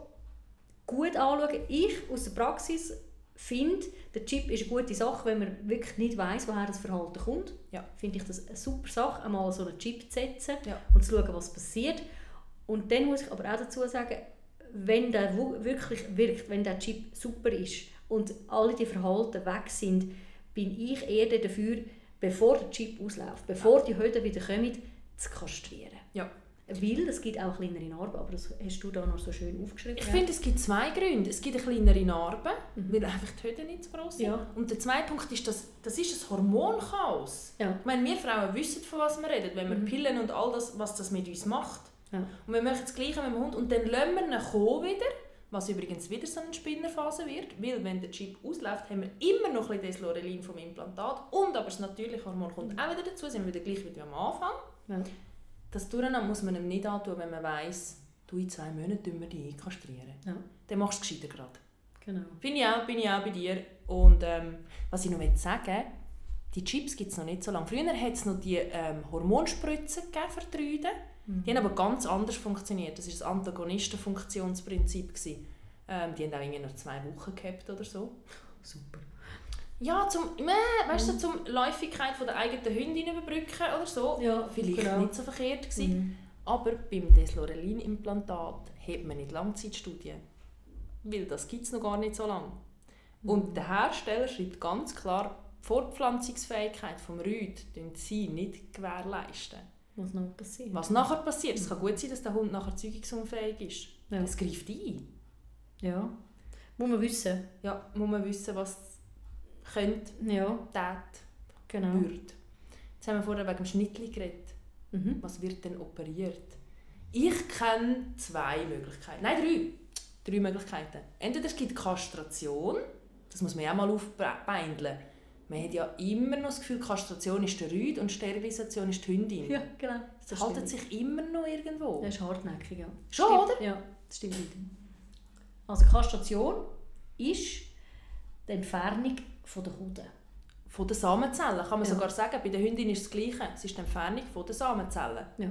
gut anschauen. Ich aus der Praxis finde, der Chip ist eine gute Sache, wenn man wirklich nicht weiß, woher das Verhalten kommt. Ja. Finde ich das eine super Sache, einmal so einen Chip zu setzen Ja. und zu schauen, was passiert. Und dann muss ich aber auch dazu sagen, wenn der wirklich wirkt, wenn der Chip super ist und alle die Verhalten weg sind, bin ich eher dafür, bevor der Chip ausläuft, bevor die Höhen wieder kommen, zu kastrieren. Ja. Weil es gibt auch kleinere Narben, aber das hast du da noch so schön aufgeschrieben. Ich ja. finde, es gibt zwei Gründe. Es gibt eine kleinere Narbe, weil einfach die Höhen nicht so groß sind. Ja. Und der zweite Punkt ist, dass das ist ein Hormonchaos. Ja. Ich meine, wir Frauen wissen, von was wir reden, wenn wir Mhm. Pillen und all das, was das mit uns macht. Ja. Und wir machen das Gleiche mit dem Hund und dann lassen wir ihn kommen wieder, was übrigens wieder so eine Spinnerphase wird, weil wenn der Chip ausläuft, haben wir immer noch ein bisschen Deslorelin vom Implantat und aber das natürliche Hormon kommt auch wieder dazu, sind wir wieder gleich wie am Anfang. Ja. Das Durcheinander muss man ihm nicht antun, wenn man weiss, du in zwei Monaten wir dich kastrieren. Ja. Dann machst du es gescheiter gerade. Genau. Bin ich auch, bin ich auch bei dir. Und ähm, was ich noch will sagen die Chips gibt es noch nicht so lange. Früher hat es noch die ähm, Hormonspritzen gegeben für die Rüden. Mhm. Die haben aber ganz anders funktioniert. Das war das Antagonistenfunktionsprinzip. Ähm, die haben auch irgendwie noch zwei Wochen gehabt oder so. Super. Ja, zum, äh, weißt du, zum Läufigkeit von der eigenen Hündin überbrücken oder so. Ja, Vielleicht genau. nicht so verkehrt gewesen. Mhm. Aber beim Deslorelin-Implantat hat man nicht Langzeitstudien. Weil das gibt es noch gar nicht so lange. Und der Hersteller schreibt ganz klar, die Fortpflanzungsfähigkeit des Rüd sie nicht gewährleisten. Was noch passiert. Was nachher passiert, es kann gut sein, dass der Hund nachher zeugungsunfähig ist. Ja. Es greift ein. Ja. Muss man wissen. Ja, muss man wissen, was könnte, Ja, tät, genau. würde. Jetzt haben wir vorher wegen dem Schnittli geredet. Mhm. Was wird denn operiert? Ich kenne zwei Möglichkeiten. Nein, drei. Drei Möglichkeiten. Entweder es gibt Kastration. Das muss man ja auch mal aufbeindeln. Man hat ja immer noch das Gefühl, Kastration ist der Rüd und Sterilisation ist die Hündin. Ja, genau. Das haltet sich immer noch irgendwo. Das ist hartnäckig, ja. Schon, stimmt. oder? Ja, das stimmt. Also Kastration ist die Entfernung von der Hoden. Von den Samenzellen, kann man Ja. sogar sagen. Bei der Hündin ist es das Gleiche. Es ist die Entfernung von den Samenzellen. Ja.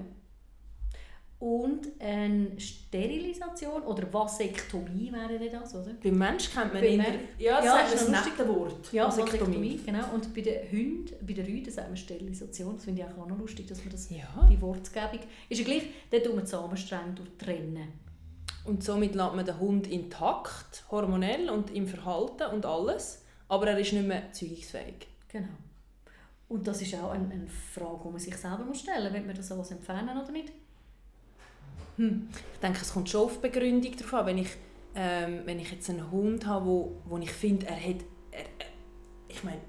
Und eine Sterilisation oder Vasektomie wäre das, oder? Beim Mensch kennt man. Men- Ja, das Ja, ist das nette Wort. Ja, Vasektomie. Vasektomie, genau. Und bei den Hunden, bei den Rüden sagt man Sterilisation. Das finde ich auch noch lustig, dass man das, Ja. die Wortgebung... Ist ja gleich, dort tun wir die Samenstränge durchtrennen. Und somit lässt man den Hund intakt, hormonell und im Verhalten und alles. Aber er ist nicht mehr zeugungsfähig. Genau. Und das ist auch eine, eine Frage, die man sich selber muss stellen muss, will man das alles entfernen oder nicht? Ich denke, es kommt schon auf die Begründung drauf an. Wenn ich, ähm, wenn ich jetzt einen Hund habe, wo, wo ich finde, er hat... Er, er, ich meine,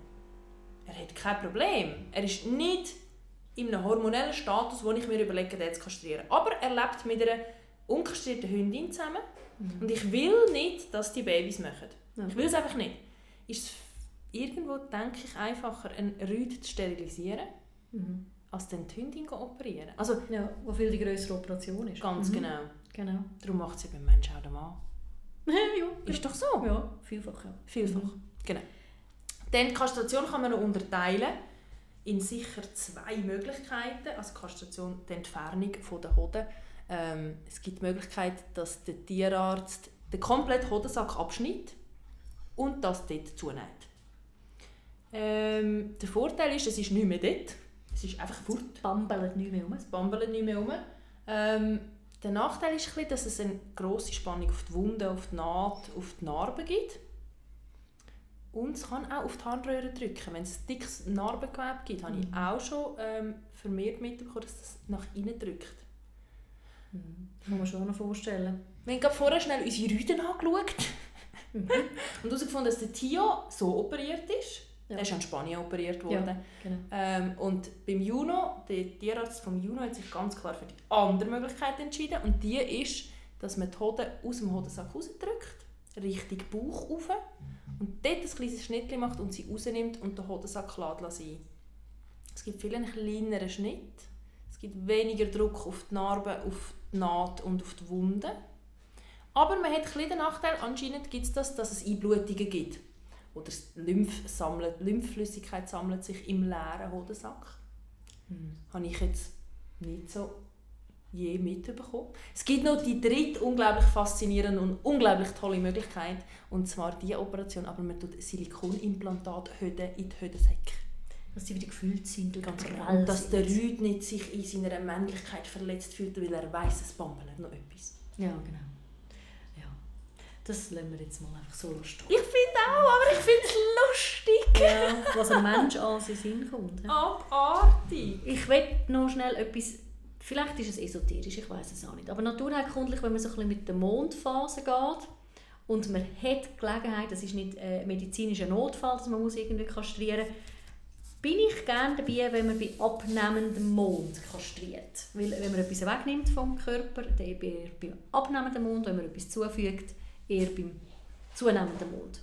er hat kein Problem. Er ist nicht in einem hormonellen Status, wo ich mir überlege, den zu kastrieren. Aber er lebt mit einer unkastrierten Hündin zusammen. Und ich will nicht, dass die Babys machen. Ja. Ich will es einfach nicht. Ist es irgendwo, denke ich, einfacher, einen Rüd zu sterilisieren, Mhm. als die Hündin zu operieren? Also, Ja, wo viel die größere Operation ist. ganz Mhm. genau. Genau. Darum macht es beim Menschen auch der Mann. ja, Ist doch so. ja, vielfach, ja. Vielfach. Mhm. Genau. Dann die Kastration kann man noch unterteilen in sicher zwei Möglichkeiten. Also Kastration, die Entfernung von der Hoden. Ähm, es gibt die Möglichkeit, dass der Tierarzt den kompletten Hodensack abschneidet und das dort zunäht. Ähm, der Vorteil ist, es ist nicht mehr dort. Es ist einfach fort. Bambelt nicht mehr um. Es bambelt nicht mehr rum. Ähm, der Nachteil ist, ein bisschen, dass es eine grosse Spannung auf die Wunde, auf die Naht, auf die Narbe gibt. Und es kann auch auf die Harnröhre drücken. Wenn es ein dickes Narbengewebe gibt, habe ich Mhm. auch schon ähm, vermehrt mitbekommen, dass das nach innen drückt. Mhm. Das muss man schon noch vorstellen. Wir haben gerade vorher schnell unsere Rüden angeschaut Mhm. und herausgefunden, dass der Tio so operiert ist. Ja. Er ist in Spanien operiert worden. Genau. Ähm, und beim Juno, der Tierarzt vom Juno hat sich ganz klar für die andere Möglichkeit entschieden. Und die ist, dass man die Hoden aus dem Hodensack rausdrückt, Richtung Bauch rauf und dort ein kleines Schnittchen macht und sie rausnimmt und den Hodensack lässt sein. Es gibt viel einen kleineren Schnitt. Es gibt weniger Druck auf die Narbe, auf die Naht und auf die Wunde. Aber man hat ein bisschen den Nachteil, anscheinend gibt es das, dass es Einblutungen gibt. Oder Lymph sammelt, Lymphflüssigkeit sammelt sich im leeren Hodensack. Mhm. Habe ich jetzt nicht so je mitbekommen. Es gibt noch die dritte unglaublich faszinierende und unglaublich tolle Möglichkeit. Und zwar die Operation, aber man tut Silikonimplantat-Höden in die Hödensäcke. Dass sie wieder gefüllt sind und Ganz genau. Und dass der. Rüd nicht sich in seiner Männlichkeit verletzt fühlt, weil er weiss, es bambelt noch etwas. Ja, genau. Das lassen wir jetzt mal einfach so stehen. Ich finde auch, aber ich finde es lustig. Ja, was ein Mensch alles in Sinn kommt. ja. Abartig. Ich will noch schnell etwas, vielleicht ist es esoterisch, ich weiß es auch nicht, aber naturheilkundlich, wenn man so ein bisschen mit der Mondphase geht und man hat Gelegenheit, das ist nicht ein medizinischer Notfall, dass man muss irgendwie kastrieren bin ich gerne dabei, wenn man bei abnehmendem Mond kastriert. Weil wenn man etwas wegnimmt vom Körper, dann eher beim abnehmenden Mond, wenn man etwas zufügt, eher beim zunehmenden Mond.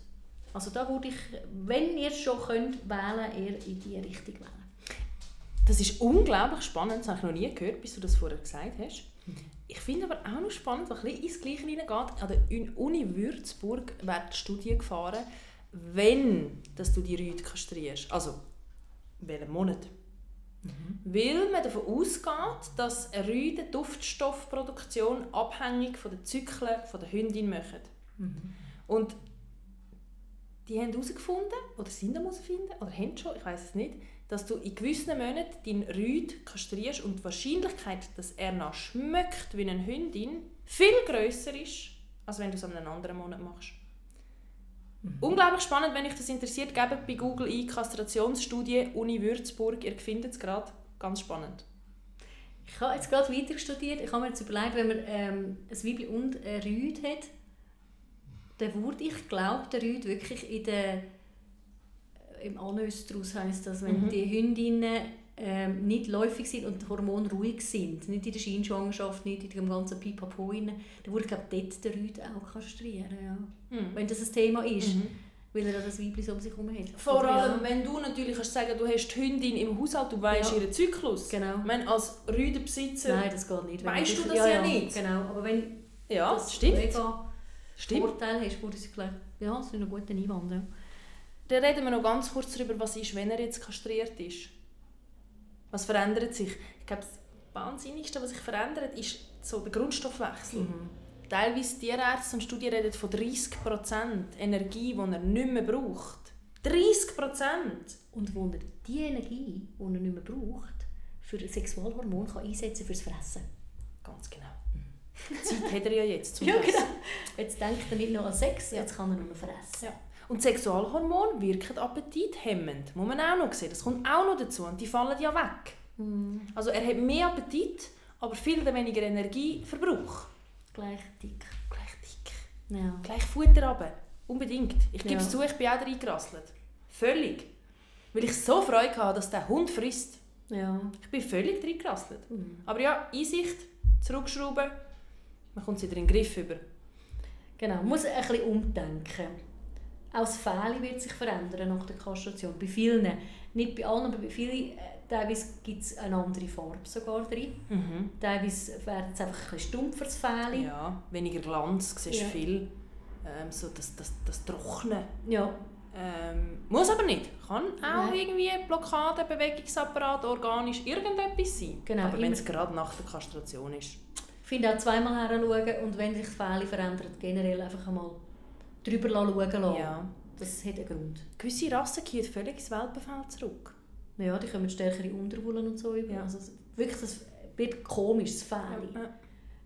Also da würde ich, wenn ihr es schon könnt, wählen, eher in diese Richtung wählen. Das ist unglaublich spannend, das habe ich noch nie gehört, bis du das vorher gesagt hast. Ich finde aber auch noch spannend, was ein bisschen ins Gleiche hineingeht. An der Un- Uni Würzburg wird die Studie gefahren, wenn dass du die Rüde kastrierst. Also, welchen Monat? Weil man davon ausgeht, dass eine Rüde Duftstoffproduktion abhängig von den Zyklen von der Hündin machen. Und die haben herausgefunden, oder sind am herausfinden, oder haben schon, ich weiß es nicht, dass du in gewissen Monaten deinen Rüd kastrierst und die Wahrscheinlichkeit, dass er noch schmeckt wie eine Hündin, viel grösser ist, als wenn du es an einem anderen Monat machst. Unglaublich spannend, wenn euch das interessiert, gebt bei Google ein Kastrationsstudie Uni Würzburg, ihr findet es gerade. Ganz spannend. Ich habe jetzt gerade weiter studiert. Ich habe mir jetzt überlegt, wenn man ähm, ein Weibli und ein Rüd hat, dann würde ich glaube, der Rüd wirklich in der im Anöstrus heisst das, wenn Mhm. die Hündinnen ähm, nicht läufig sind und die Hormone ruhig sind, nicht in der Scheinschwangerschaft, nicht in dem ganzen Pipapo rein, dann würde ich glaube, dort der Rüd auch kastrieren, ja. Hm. wenn das ein Thema ist, Mhm. weil er ja das Weibli so um sich herum hat. Vor allem, ja. wenn du natürlich kannst sagen, du hast die Hündin im Haushalt, du weißt Ja. ihren Zyklus. Genau. Ich meine, als Rüdenbesitzer... Nein, das geht nicht. Wenn Weißt du das ja nicht? Genau, aber wenn Ja, das stimmt. mega Stimmt. Vorteil hast, du sie gleich, ja, das ist ein guter Einwand. Ja. Dann reden wir noch ganz kurz darüber, was ist, wenn er jetzt kastriert ist. Was verändert sich? Ich glaube, das Wahnsinnigste, was sich verändert, ist so der Grundstoffwechsel. Mhm. Teilweise Tierärzte und Studien reden von 30% Energie, die er nicht mehr braucht. 30%! Und wo er die Energie, die er nicht mehr braucht, für Sexualhormon kann einsetzen fürs Fressen. Ganz genau. Zeit hat er ja jetzt zum Ja, genau. Jetzt denkt er nicht nur an Sex, Ja. jetzt kann er nur noch fressen. Ja. Und Sexualhormone wirken appetithemmend. Muss man auch noch sehen. Das kommt auch noch dazu. Und die fallen ja weg. Mhm. Also er hat mehr Appetit, aber viel weniger Energieverbrauch. Gleich dick. Gleich dick. Ja. Gleich Futter runter. Unbedingt. Ich gebe Ja. es zu, ich bin auch reingerasselt. Völlig. Weil ich so Freude hatte, dass der Hund frisst. ja. Ich bin völlig reingerasselt. Mhm. Aber ja, Einsicht, zurückschrauben, man kommt wieder in den Griff über. Genau, man muss ein bisschen umdenken. Auch das Fell wird sich verändern nach der Kastration. Bei vielen, nicht bei allen, aber bei vielen, äh, teilweise gibt es eine andere Farbe sogar drin. Mhm. Teilweise werden es einfach ein stumpfer, das Fell. Ja, weniger Glanz, siehst Ja. viel. Ähm, so das, das, das Trocknen. Ja, Ähm, muss aber nicht. Kann auch Nein. irgendwie Blockade, Bewegungsapparat, organisch, irgendetwas sein. Genau, aber wenn es gerade nach der Kastration ist. ich finde auch zweimal heranschauen und wenn sich das Fell verändert, generell einfach einmal drüber schauen lassen. Ja. Das hat einen Grund. Gewisse Rassen kehren völlig ins Welpenfeld zurück. Ja, die kommen stärkere Unterwollen und so über. Ja. Also wirklich, das wird komisch, das Fell. Ja.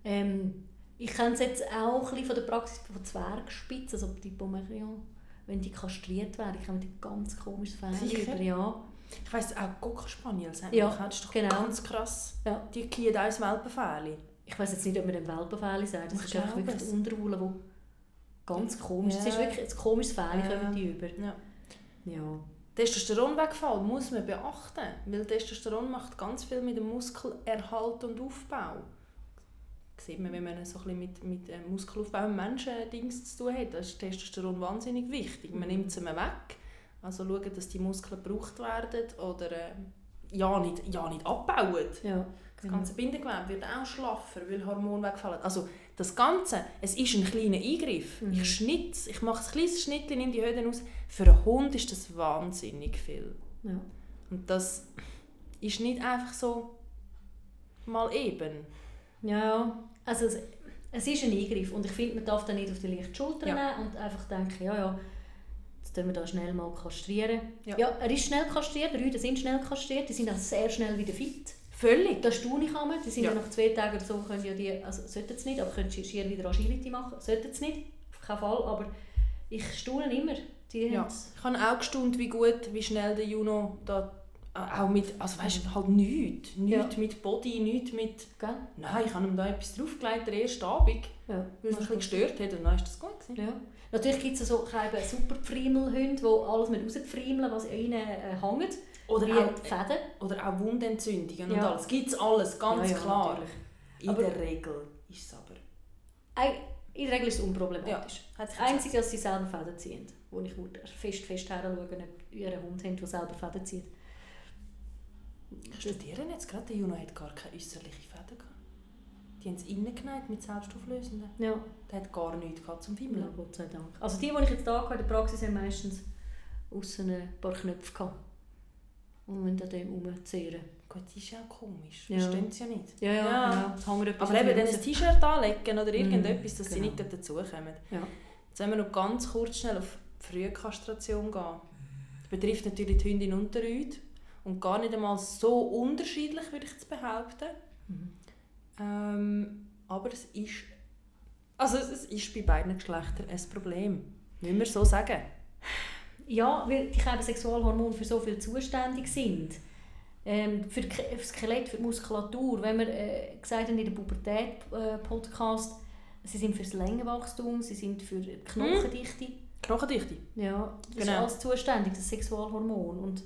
Ähm, ich kenne es jetzt auch ein von der Praxis von Zwergspitzen, also die Pomerion, wenn die kastriert werden, kommen die ganz komisches Sicher? über. Ja. Ich weiss auch Cocker-Spaniel, sagt Ja, das ist doch genau. ganz krass. Ja. Die kehren auch ins Welpenfell. Ich weiß jetzt nicht, ob man den Welpenfell sagt. Das Ich ist einfach wirklich die Unterwolle, wo ganz komisch. Es ist Ja. wirklich ein komisches Fell, Ja. kommen die über. Ja. Ja. Testosteronwegfall muss man beachten, weil Testosteron macht ganz viel mit dem Muskelerhalt und Aufbau. Das sieht man, wenn man so ein bisschen mit, mit äh, Muskelaufbau im Menschen Dings zu tun hat. Da ist Testosteron wahnsinnig wichtig. Man Mhm. nimmt es ihm weg. Also schauen, dass die Muskeln gebraucht werden oder äh, ja, nicht, ja nicht abbauen. ja. Das ganze Bindegewebe wird auch schlaffer, weil Hormone wegfallen. Also das Ganze, es ist ein kleiner Eingriff. Mhm. Ich schnitz, ich mache ein kleines Schnittchen in die Höhe aus. Für einen Hund ist das wahnsinnig viel. Ja. Und das ist nicht einfach so mal eben. Ja, also es, es ist ein Eingriff und ich finde, man darf da nicht auf die leichte Schulter Ja. nehmen und einfach denken, ja, ja, jetzt tun wir da schnell mal kastrieren. Ja. Ja, er ist schnell kastriert, die Rüden sind schnell kastriert, die sind auch sehr schnell wieder fit. Völlig. Das staune ich einmal. Die sind ja. Ja. nach zwei Tagen oder so, können ja die, also sollten es nicht, aber können sie schier wieder Agility machen, sollten es nicht, auf keinen Fall, aber ich staune immer. Die Ja. Ich habe auch gestaunt, wie gut, wie schnell der Juno da äh, auch mit, also weißt du, halt nichts. Nichts Ja. mit Body, nichts mit... Gell? Nein, ich habe ihm da etwas draufgelegt, der erste Abend, Ja. weil es mich ein gestört hat und dann ist das gut gewesen. Ja. Natürlich gibt es so keine super Pfriemelhunde, die alles mit rausfriemeln, was ihnen äh, hängt. Oder Wie auch, die Fäden. oder auch Wundentzündungen und Ja. alles. Gibt es alles, ganz Ja, ja, klar. natürlich. In Aber- der Regel ist es aber... In der Regel ist es unproblematisch. Das Einzige, dass sie selber Fäden ziehen. Wo ich fest, fest heranschauen, ob ihr einen Hund habt, der selber Fäden zieht. Ich studiere jetzt gerade, der Juno hat gar keine äußerliche Fäden gehabt. Die haben es innen genäht mit Selbstauflösenden. Ja. Der hat gar nichts gehabt zum ja, Fimmeln. Gott sei Dank. Also die, die ich jetzt da hatte, in der Praxis, haben meistens aussen ein paar Knöpfe gehabt. Und müssen an dem rumzehren. Gut, das ist ja auch komisch. Ja. Verstehen sie ja nicht. Ja, ja, Ja. genau. Etwas Aber eben dann ein. T-Shirt anlegen oder irgendetwas, dass sie genau. nicht dort dazukommen. Ja. Jetzt wollen wir noch ganz kurz schnell auf Frühkastration gehen. Das betrifft natürlich die Hündin und den Rüd. Und gar nicht einmal so unterschiedlich, würde ich jetzt behaupten. Mhm. Ähm, aber es ist, also es ist bei beiden Geschlechtern ein Problem. Müssen wir so sagen. Ja, weil die eben Sexualhormone für so viel zuständig sind. Ähm, für, das Skelett, für die Muskulatur, wenn wir äh, gesagt haben in der Pubertät-Podcast, sie sind für das Längenwachstum, sie sind für die Knochendichte. Knochendichte. Ja, das ist Genau. alles zuständig, das Sexualhormon. Und,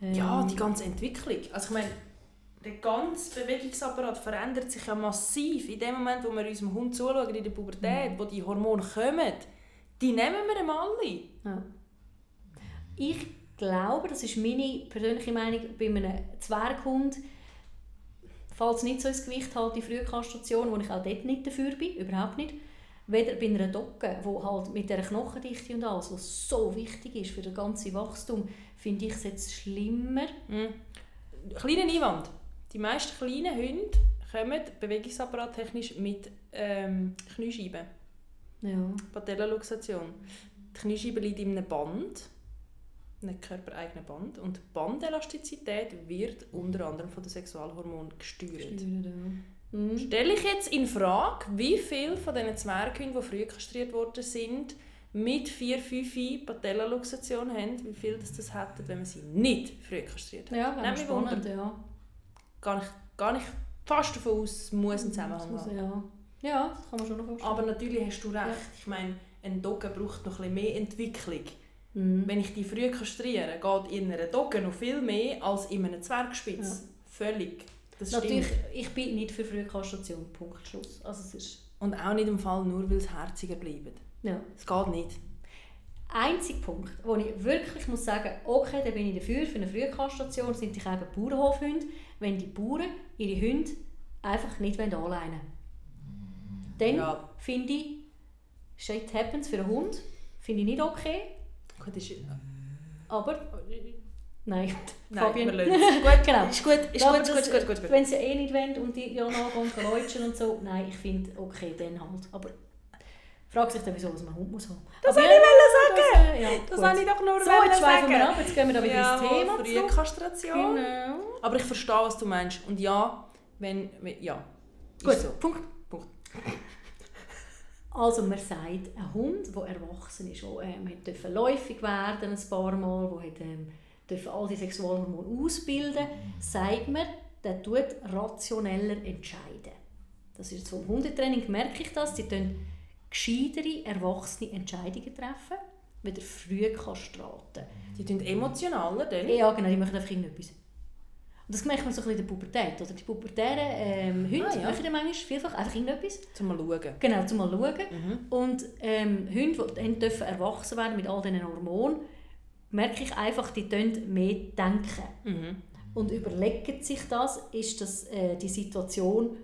ähm, Ja, die ganze Entwicklung. Also ich meine, der ganze Bewegungsapparat verändert sich ja massiv. In dem Moment, wo wir unserem Hund zuschauen, in der Pubertät, Mhm. wo die Hormone kommen, die nehmen wir ihm alle. Ja. Ich glaube, das ist meine persönliche Meinung, bei einem Zwerghund fällt es nicht so ins Gewicht, halt die Frühkastration, wo ich auch dort nicht dafür bin, überhaupt nicht. Weder bei einer Dogge, wo halt mit der Knochendichte und alles, was so wichtig ist für das ganze Wachstum, finde ich es jetzt schlimmer. Mhm. Kleiner Einwand. Die meisten kleinen Hunde kommen bewegungsapparattechnisch mit ähm, Kniescheiben. Ja. Patellaluxation. Die Kniescheibe liegt in einem Band, einem körpereigenen Band. Und die Bandelastizität wird unter anderem von den Sexualhormonen gesteuert. Mhm. Stelle ich jetzt in Frage, wie viele von diesen Zwerghunden, die früh kastriert worden sind, mit 4-5 Patellaluxation haben, wie viel das, das hätten, wenn man sie nicht früh kastriert hat. Ja, wäre spannend, Wunder. ja. Gar nicht, gar nicht fast davon aus, es muss einen Zusammenhang muss-. Ja. ja, das kann man schon noch vorstellen. Aber natürlich hast du recht. Ja. Ich meine, ein Dogge braucht noch ein bisschen mehr Entwicklung. Mhm. Wenn ich die früh kastriere, geht in einer Dogge noch viel mehr als in einem Zwergspitz. Ja. Völlig. Das Natürlich, stimmt. ich bin nicht für Frühkastration, Punkt, Schluss. Also es ist, Und auch nicht im Fall nur, weil es herziger bleiben. ja. Es geht nicht. Einziger Punkt, wo ich wirklich muss sagen, okay, da bin ich dafür, für eine Frühkastration sind die eben Bauernhofhunde, wenn die Bauern ihre Hunde einfach nicht anleinen wollen. Dann Ja. finde ich, shit happens für einen Hund, finde ich nicht okay, Gut, ist, aber nein, Nein, Fabian. wir lassen. Gut, Genau. ist gut, ist gut, das- gut, gut, ist gut. Wenn sie eh nicht wollen und die ja und läutschen und so, nein, ich finde, okay, dann halt. Aber fragt sich dann, wieso was man einen Hund muss haben. Das wollte ich sagen. Das, äh, ja, Das gut. wollte ich doch nur So, wollen jetzt schweifen wir sagen. ab, jetzt gehen wir da wieder ja, ins Thema zurück. Frühkastration. Genau. Aber ich verstehe, was du meinst. Und ja, wenn... ja, Gut, so. Punkt. Punkt. Also man sagt, ein Hund, der erwachsen ist, der ähm, dürfen läufig werden ein paar Mal, der hat, ähm, dürfen all die Sexualhormone ausbilden, sagt man, der tut rationeller entscheiden. Das ist jetzt vom Hundetraining, merke ich das, die tun gescheitere, erwachsene Entscheidungen treffen, wieder früh Kastraten. Die tun emotionaler dann. Ja, genau, die machen einfach irgendetwas. Das merkt man so ein bisschen in der Pubertät. Oder? Die pubertären ähm, Hunde Ah, ja. machen manchmal vielfach einfach irgendetwas. Zum mal schauen. Genau, zum mal schauen. Mhm. Und ähm, Hunde, die dürfen erwachsen werden mit all diesen Hormonen, merke ich einfach, die tun mehr denken. Mhm. Und überlegen sich das, ist das äh, die Situation,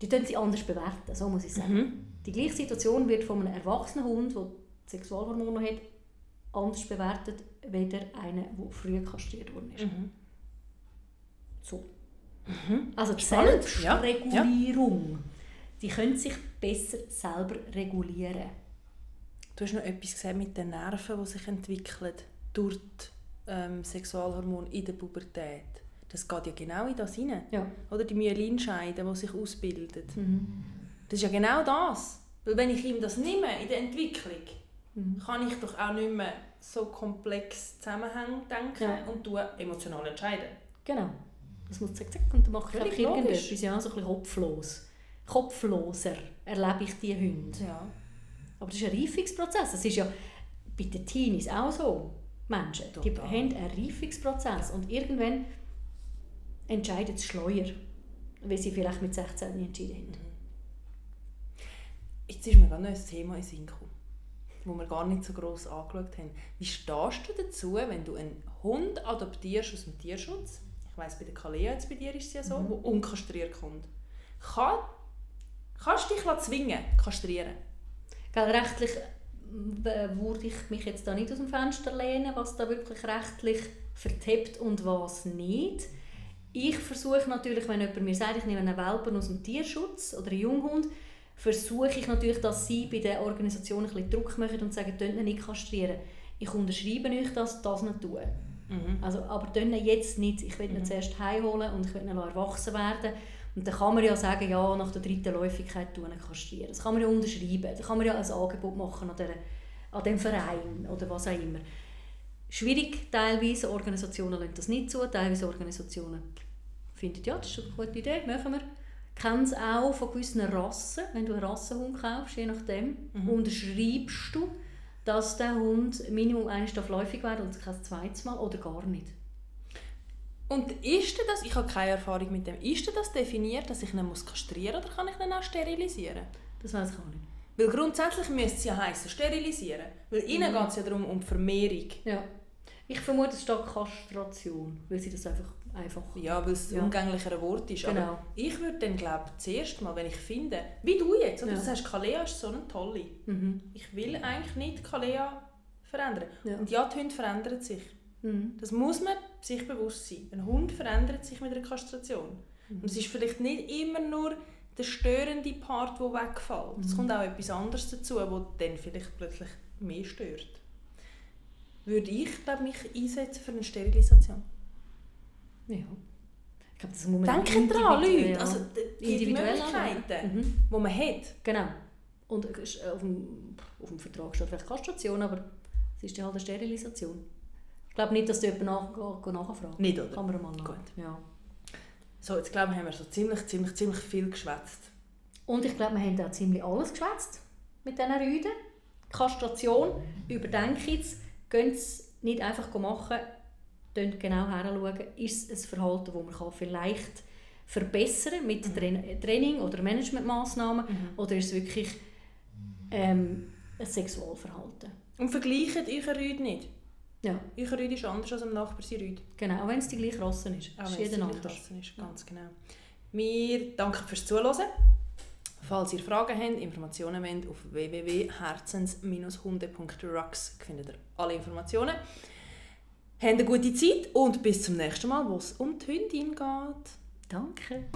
die tun sie anders bewerten, so muss ich sagen. Mhm. Die gleiche Situation wird von einem erwachsenen Hund, der Sexualhormone hat, anders bewertet, weder einer, der früh kastriert worden ist. Mhm. So. Also die Spannend, ja. Selbstregulierung, die können sich besser selber regulieren. Du hast noch etwas gesagt mit den Nerven, die sich entwickeln durch die ähm, Sexualhormone in der Pubertät. Das geht ja genau in das hinein. Ja. Oder die Myelinscheiden, die sich ausbilden. Mhm. Das ist ja genau das. Weil wenn ich ihm das nehme in der Entwicklung, Mhm. kann ich doch auch nicht mehr so komplex Zusammenhänge denken Ja. und emotional entscheiden. Genau. Das muss zack, zack und dann mache ich einfach irgendetwas, ja, so ein bisschen kopflos. Kopfloser erlebe ich die Hunde. Ja. Aber das ist ein Reifungsprozess. Das ist ja bei den Teenies auch so. Menschen, die Total. haben einen Reifungsprozess und irgendwann entscheiden sie schleuer, weil sie vielleicht mit 16 nicht entschieden haben. Jetzt ist mir gerade noch ein Thema in Sinn gekommen, das wir gar nicht so gross angeschaut haben. Wie stehst du dazu, wenn du einen Hund adoptierst aus dem Tierschutz? Ich weiss, bei der Kalea jetzt bei dir ist es ja so, Mhm. wo unkastriert kommt. Kann, kannst du dich zwingen, kastrieren? Gell, rechtlich würde ich mich jetzt da nicht aus dem Fenster lehnen, was da wirklich rechtlich vertippt und was nicht. Ich versuche natürlich, wenn jemand mir sagt, ich nehme einen Welpen aus dem Tierschutz oder einen Junghund, versuche ich natürlich, dass sie bei der Organisation ein bisschen Druck machen und sagen, «Tönt ihn nicht kastrieren. Ich unterschreibe euch das, das nicht tun. Mhm. Also, aber ihn jetzt nicht. Ich will ihn zuerst heimholen und ich will ihn erwachsen werden. Und dann kann man ja sagen, ja, nach der dritten Läufigkeit tun kastrieren. Das kann man ja unterschreiben. Da kann man ja ein Angebot machen an, der, an dem Verein oder was auch immer. Schwierig, teilweise Organisationen lassen das nicht zu, teilweise Organisationen finden, ja, das ist eine gute Idee, machen wir. Kenne es auch von gewissen Rassen, wenn du einen Rassenhund kaufst, je nachdem, unterschreibst du, dass der Hund Minimum darf läufig werden und kein zweites Mal oder gar nicht. Und ist das, ich habe keine Erfahrung mit dem, ist das definiert, dass ich ihn muss kastrieren oder kann ich ihn auch sterilisieren? Das weiß ich auch nicht. Weil grundsätzlich müsste es ja heissen, sterilisieren. Weil ihnen geht es ja darum, um Vermehrung. Ja. Ich vermute, es steht Kastration, weil sie das einfach einfach. Ja, weil es Ja. ein umgänglicheres Wort ist. Genau. Aber ich würde dann, glaube zuerst mal, wenn ich finde, wie du jetzt, oder Ja. du sagst, Kalea ist so eine tolle. Mhm. Ich will eigentlich nicht Kalea verändern. Ja. Und ja, die Hunde verändern sich. Mhm. Das muss man sich bewusst sein. Ein Hund verändert sich mit einer Kastration. Mhm. Und es ist vielleicht nicht immer nur der störende Part, der wegfällt. Es Mhm. kommt auch etwas anderes dazu, das dann vielleicht plötzlich mehr stört. Würde ich, glaube mich einsetzen für eine Sterilisation. Ja. Ich glaube, das muss man Denken individuell- Leute. Also die, die Möglichkeiten. Mhm. die man hat. Genau. Und äh, ist, äh, auf dem, auf dem Vertrag steht vielleicht Kastration, aber es ist ja halt eine Sterilisation. Ich glaube nicht, dass du jemanden nach, nachfragen Nicht, oder? Kann man mal nach. Gut. Ja. So, jetzt glaube ich, haben wir so ziemlich, ziemlich, ziemlich viel geschwätzt. Und ich glaube, wir haben da ziemlich alles geschwätzt mit diesen Rüden. Kastration, überdenkt jetzt, gehen es nicht einfach machen, genau hinschauen, ist es ein Verhalten, das man kann vielleicht verbessern kann mit Tra- Training oder Managementmaßnahmen oder ist es wirklich ähm, ein Sexualverhalten. Und vergleicht eure Rüde nicht. Ja, Eure Rüde ist anders als am Nachbar seine Rüde. genau, auch wenn es die gleiche Rasse ist. Auch wenn es die anders. Klasse ist, ganz genau. Wir danken fürs Zuhören. Falls ihr Fragen habt, Informationen wollt, auf www.herzens-hunde.rocks findet ihr alle Informationen. Habt eine gute Zeit und bis zum nächsten Mal, wo es um die Hündin geht. Danke.